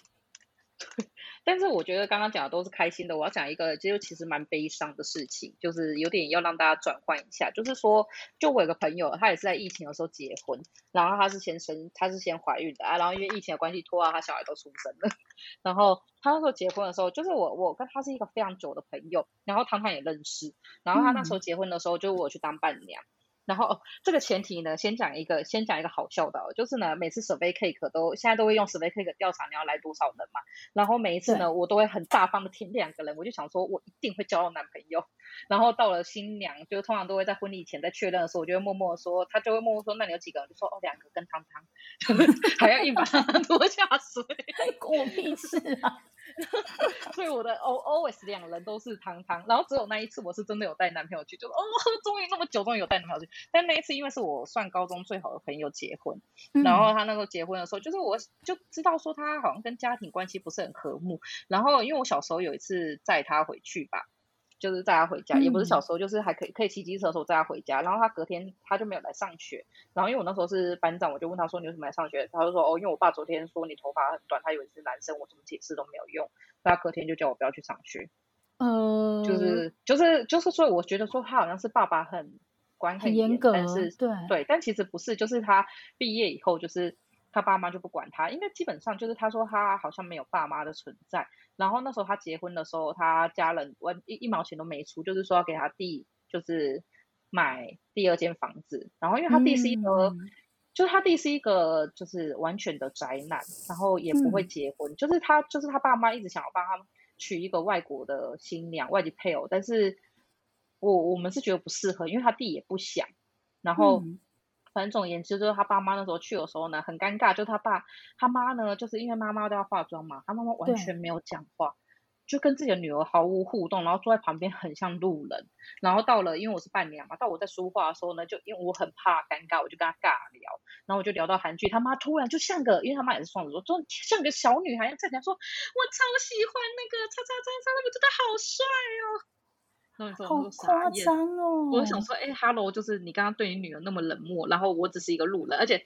对。但是我觉得刚刚讲的都是开心的，我要讲一个就其实蛮悲伤的事情，就是有点要让大家转换一下。就是说，就我有个朋友，他也是在疫情的时候结婚，然后他是先生，他是先怀孕的啊，然后因为疫情的关系拖到他小孩都出生了，然后他那时候结婚的时候，就是我我跟他是一个非常久的朋友，然后汤汤也认识，然后他那时候结婚的时候，就我去当伴娘。嗯然后、哦、这个前提呢，先讲一个，先讲一个好笑的、哦，就是呢，每次 survey cake 都现在都会用 survey cake 调查你要来多少人嘛，然后每一次呢，我都会很大方的填两个人，我就想说我一定会交到男朋友。然后到了新娘，就通常都会在婚礼前在确认的时候，我就会默默说，他就会默默说，那你有几个人？就说哦，两个跟汤汤，还要一把他拖 下水，关我屁事啊！所以我的 always 两人都是汤汤，然后只有那一次我是真的有带男朋友去，就说哦，终于那么久，终于有带男朋友去。但那一次因为是我算高中最好的朋友结婚，嗯、然后他那时候结婚的时候，就是我就知道说他好像跟家庭关系不是很和睦。然后因为我小时候有一次载他回去吧。就是载他回家，也不是小时候，就是还可以可以骑机车的时候载他回家。然后他隔天他就没有来上学。然后因为我那时候是班长，我就问他说：“你为什么来上学？”他就说：“哦，因为我爸昨天说你头发很短，他以为是男生，我怎么解释都没有用。”那隔天就叫我不要去上学。嗯，就是就是就是所以，我觉得说他好像是爸爸很管很严格，但是对对，但其实不是，就是他毕业以后就是。他爸妈就不管他，因为基本上就是他说他好像没有爸妈的存在。然后那时候他结婚的时候，他家人我一一毛钱都没出，就是说要给他弟，就是买第二间房子，然后因为他弟是一个，嗯、就是他弟是一个就是完全的宅男，然后也不会结婚，嗯、就是他就是他爸妈一直想要帮他娶一个外国的新娘、外籍配偶，但是我我们是觉得不适合，因为他弟也不想，然后。嗯反正总而言之，就是他爸妈那时候去的时候呢，很尴尬。就他爸他妈呢，就是因为妈妈都要化妆嘛，他妈妈完全没有讲话，就跟自己的女儿毫无互动，然后坐在旁边很像路人。然后到了，因为我是伴娘嘛，到我在说话的时候呢，就因为我很怕尴尬，我就跟他尬聊。然后我就聊到韩剧，他妈突然就像个，因为他妈也是双子座，就像个小女孩站起来说：“我超喜欢那个叉叉叉叉，我真的好帅哦。”好夸张哦！我想说，哎、欸、哈喽，就是你刚刚对你女儿那么冷漠，然后我只是一个路人，而且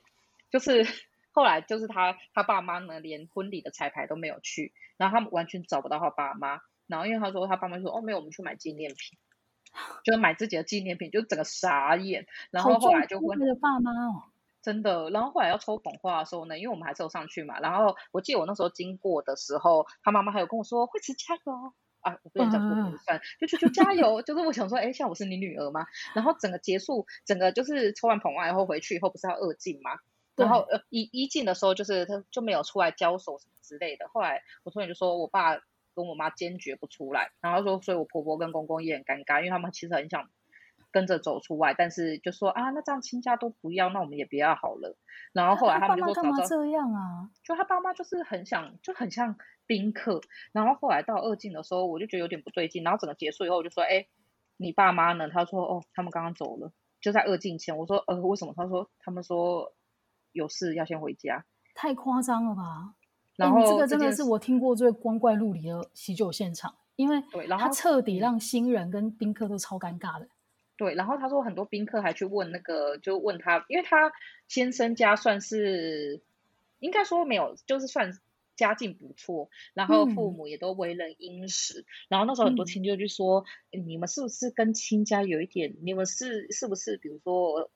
就是后来就是他他爸妈呢，连婚礼的彩排都没有去，然后他们完全找不到他爸妈，然后因为他说他爸妈说，哦，没有，我们去买纪念品，就是买自己的纪念品，就整个傻眼，然后后来就问他的爸妈哦，真的，然后后来要抽捧花的时候呢，因为我们还是有上去嘛，然后我记得我那时候经过的时候，他妈妈还有跟我说，惠慈加油。啊，我不能讲说不算，就就就加油，就是我想说，哎，像我是你女儿吗？然后整个结束，整个就是抽完捧完以后回去以后，不是要二进吗？然后呃一一进的时候，就是他就没有出来交手什么之类的。后来我突然就说我爸跟我妈坚决不出来，然后说，所以我婆婆跟公公也很尴尬，因为他们其实很想跟着走出外，但是就说啊，那这样亲家都不要，那我们也不要好了。然后后来他们就说，干嘛这样啊？就他爸妈就是很想，就很像。宾客，然后后来到二进的时候，我就觉得有点不对劲。然后整个结束以后，我就说：“哎，你爸妈呢？”他说：“哦，他们刚刚走了，就在二进前。”我说：“呃，为什么？”他说：“他们说有事要先回家。”太夸张了吧？然后这个真的是我听过最光怪陆离的喜酒现场，因为对，然后他彻底让新人跟宾客都超尴尬的。对，然后他说很多宾客还去问那个，就问他，因为他先生家算是应该说没有，就是算。家境不错，然后父母也都为人殷实，嗯、然后那时候很多亲戚就说、嗯：“你们是不是跟亲家有一点？你们是是不是比如说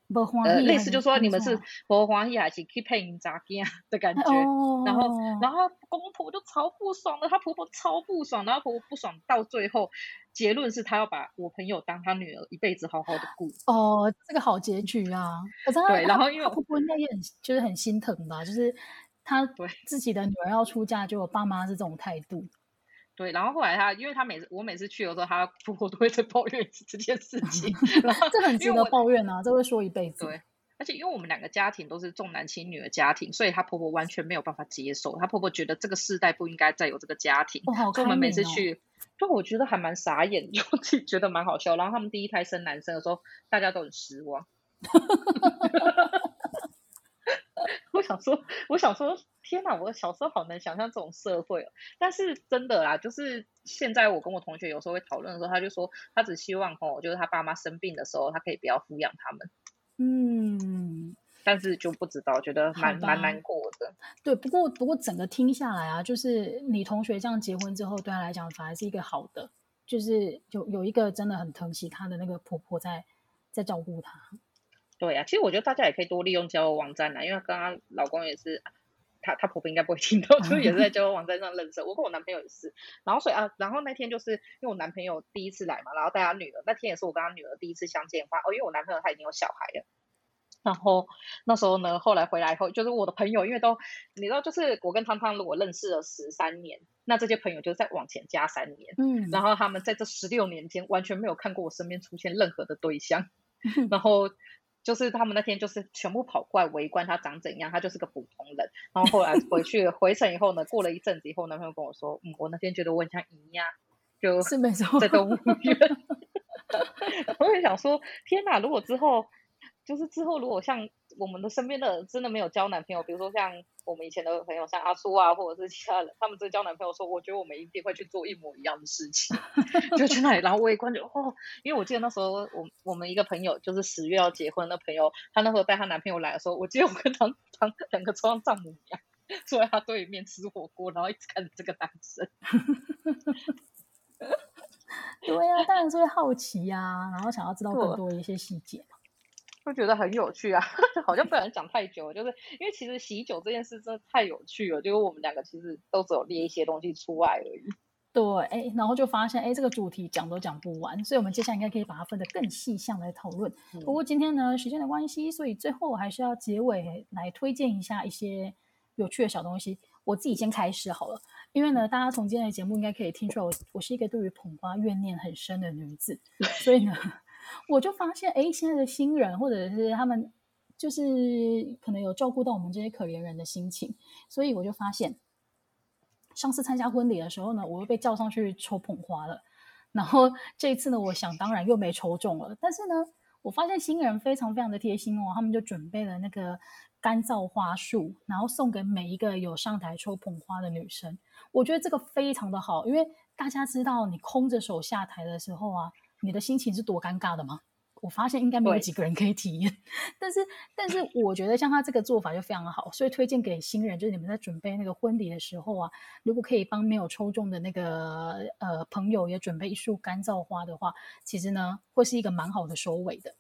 呃，类似就说你们是不欢喜还是 keep paying 杂件的感觉？”哦、然后然后公婆就超不爽的，她婆婆超不爽，然后婆婆不爽到最后结论是她要把我朋友当她女儿一辈子好好的顾。哦，这个好结局啊！对，然后因为婆婆应该也很就是很心疼吧，就是。他对自己的女儿要出嫁，就我爸妈是这种态度。对，然后后来他，因为他每次我每次去的时候，他婆婆都会在抱怨这件事 情。然后这很值得抱怨啊，这会说一辈子。对，而且因为我们两个家庭都是重男轻女的家庭，所以她婆婆完全没有办法接受。她婆婆觉得这个世代不应该再有这个家庭。哦好哦、所以我们每次去，就我觉得还蛮傻眼，就觉得蛮好笑。然后他们第一胎生男生的时候，大家都很失望。我想说，我想说，天哪！我小时候好难想象这种社会哦。但是真的啦，就是现在我跟我同学有时候会讨论的时候，他就说他只希望哦，就是他爸妈生病的时候，他可以不要抚养他们。嗯，但是就不知道，觉得蛮蛮难过的。对，不过不过整个听下来啊，就是你同学这样结婚之后，对他来讲反而是一个好的，就是有有一个真的很疼惜他的那个婆婆在在照顾他。对呀、啊，其实我觉得大家也可以多利用交友网站啦，因为刚刚老公也是，他他婆婆应该不会听到，就是也是在交友网站上认识。我跟我男朋友也是，然后所以啊，然后那天就是因为我男朋友第一次来嘛，然后带他女儿，那天也是我跟他女儿第一次相见话哦，因为我男朋友他已经有小孩了，然后那时候呢，后来回来以后，就是我的朋友，因为都你知道，就是我跟汤汤如果认识了十三年，那这些朋友就在往前加三年，嗯，然后他们在这十六年间完全没有看过我身边出现任何的对象，然后。就是他们那天就是全部跑过来围观他长怎样，他就是个普通人。然后后来回去回程以后呢，过了一阵子以后，男朋友跟我说：“嗯，我那天觉得我很像姨呀，就是没错，在动物园。”我也想说，天哪！如果之后。就是之后，如果像我们的身边的真的没有交男朋友，比如说像我们以前的朋友，像阿苏啊，或者是其他人，他们这交男朋友说，我觉得我们一定会去做一模一样的事情，就去那里，然后我也关注哦，因为我记得那时候我我们一个朋友就是十月要结婚的朋友，她那时候带她男朋友来的时候，我记得我跟她她两个超像丈母娘，坐在她对面吃火锅，然后一直看着这个男生。对呀、啊，当然是会好奇呀、啊，然后想要知道更多的一些细节嘛。就觉得很有趣啊，好像不想讲太久，就是因为其实喜酒这件事真的太有趣了，就是我们两个其实都只有列一些东西出来而已。对，哎，然后就发现，哎，这个主题讲都讲不完，所以我们接下来应该可以把它分得更细项来讨论。嗯、不过今天呢，时间的关系，所以最后我还是要结尾来推荐一下一些有趣的小东西。我自己先开始好了，因为呢，大家从今天的节目应该可以听出来我，我我是一个对于捧花怨念很深的女子，所以呢，我就发现，哎，现在的新人或者是他们，就是可能有照顾到我们这些可怜人的心情，所以我就发现。上次参加婚礼的时候呢，我又被叫上去抽捧花了。然后这一次呢，我想当然又没抽中了。但是呢，我发现新人非常非常的贴心哦，他们就准备了那个干燥花束，然后送给每一个有上台抽捧花的女生。我觉得这个非常的好，因为大家知道你空着手下台的时候啊，你的心情是多尴尬的吗？我发现应该没有几个人可以体验，但是但是我觉得像他这个做法就非常好，所以推荐给新人，就是你们在准备那个婚礼的时候啊，如果可以帮没有抽中的那个呃朋友也准备一束干燥花的话，其实呢会是一个蛮好的收尾的。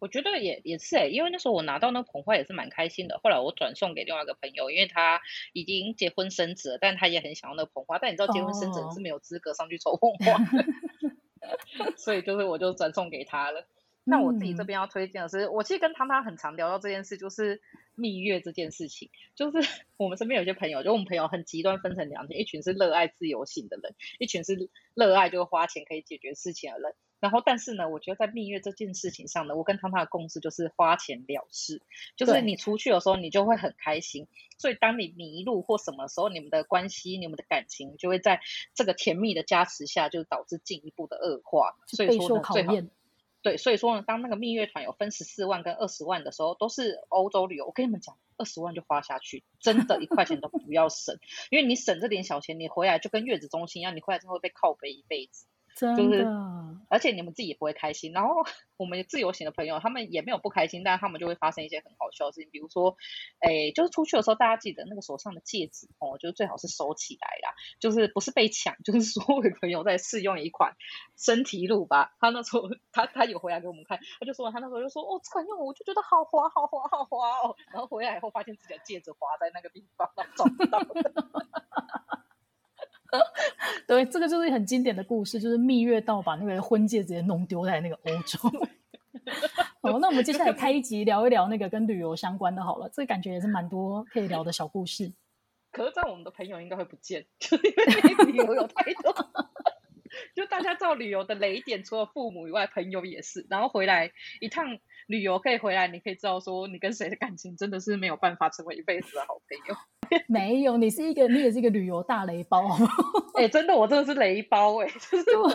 我觉得也也是诶，因为那时候我拿到那捧花也是蛮开心的。后来我转送给另外一个朋友，因为他已经结婚生子了，但他也很想要那捧花，但你知道结婚生子是没有资格上去抽捧花。哦 所以就是我就转送给他了。那我自己这边要推荐的是，嗯、我其实跟汤汤很常聊到这件事，就是蜜月这件事情。就是 我们身边有些朋友，就我们朋友很极端，分成两群，一群是热爱自由性的人，一群是热爱就是花钱可以解决事情的人。然后，但是呢，我觉得在蜜月这件事情上呢，我跟汤汤的共识就是花钱了事，就是你出去的时候你就会很开心。所以当你迷路或什么时候，你们的关系、你们的感情就会在这个甜蜜的加持下，就导致进一步的恶化。所以说呢，最好对，所以说呢，当那个蜜月团有分十四万跟二十万的时候，都是欧洲旅游。我跟你们讲，二十万就花下去，真的一块钱都不要省，因为你省这点小钱，你回来就跟月子中心一样，你回来之后会被靠背一辈子。真的，就是，而且你们自己也不会开心。然后我们自由行的朋友，他们也没有不开心，但是他们就会发生一些很好笑的事情，比如说，哎，就是出去的时候，大家记得那个手上的戒指哦，就是最好是收起来啦，就是不是被抢，就是 说我有朋友在试用一款身体乳吧，他那时候他他有回来给我们看，他就说他那时候就说哦，这款用我就觉得好滑好滑好滑哦，然后回来以后发现自己的戒指滑在那个地方，找不到。对，这个就是很经典的故事，就是蜜月到把那个婚戒直接弄丢在那个欧洲。好，那我们接下来开一集聊一聊那个跟旅游相关的，好了，这个感觉也是蛮多可以聊的小故事。可是，在我们的朋友应该会不见，就 是因为旅游有太多。就大家知道旅游的雷点，除了父母以外，朋友也是。然后回来一趟旅游可以回来，你可以知道说，你跟谁的感情真的是没有办法成为一辈子的好朋友。没有，你是一个，你也是一个旅游大雷包。哎、欸，真的，我真的是雷包哎、欸，就是我，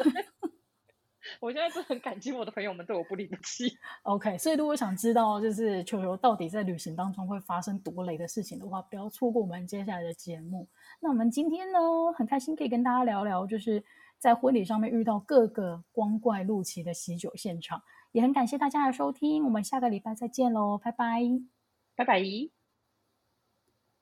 我现在是很感激我的朋友们对我不离不弃。OK，所以如果想知道就是球球到底在旅行当中会发生多雷的事情的话，不要错过我们接下来的节目。那我们今天呢，很开心可以跟大家聊聊，就是在婚礼上面遇到各个光怪陆奇的喜酒现场，也很感谢大家的收听，我们下个礼拜再见喽，拜拜，拜拜。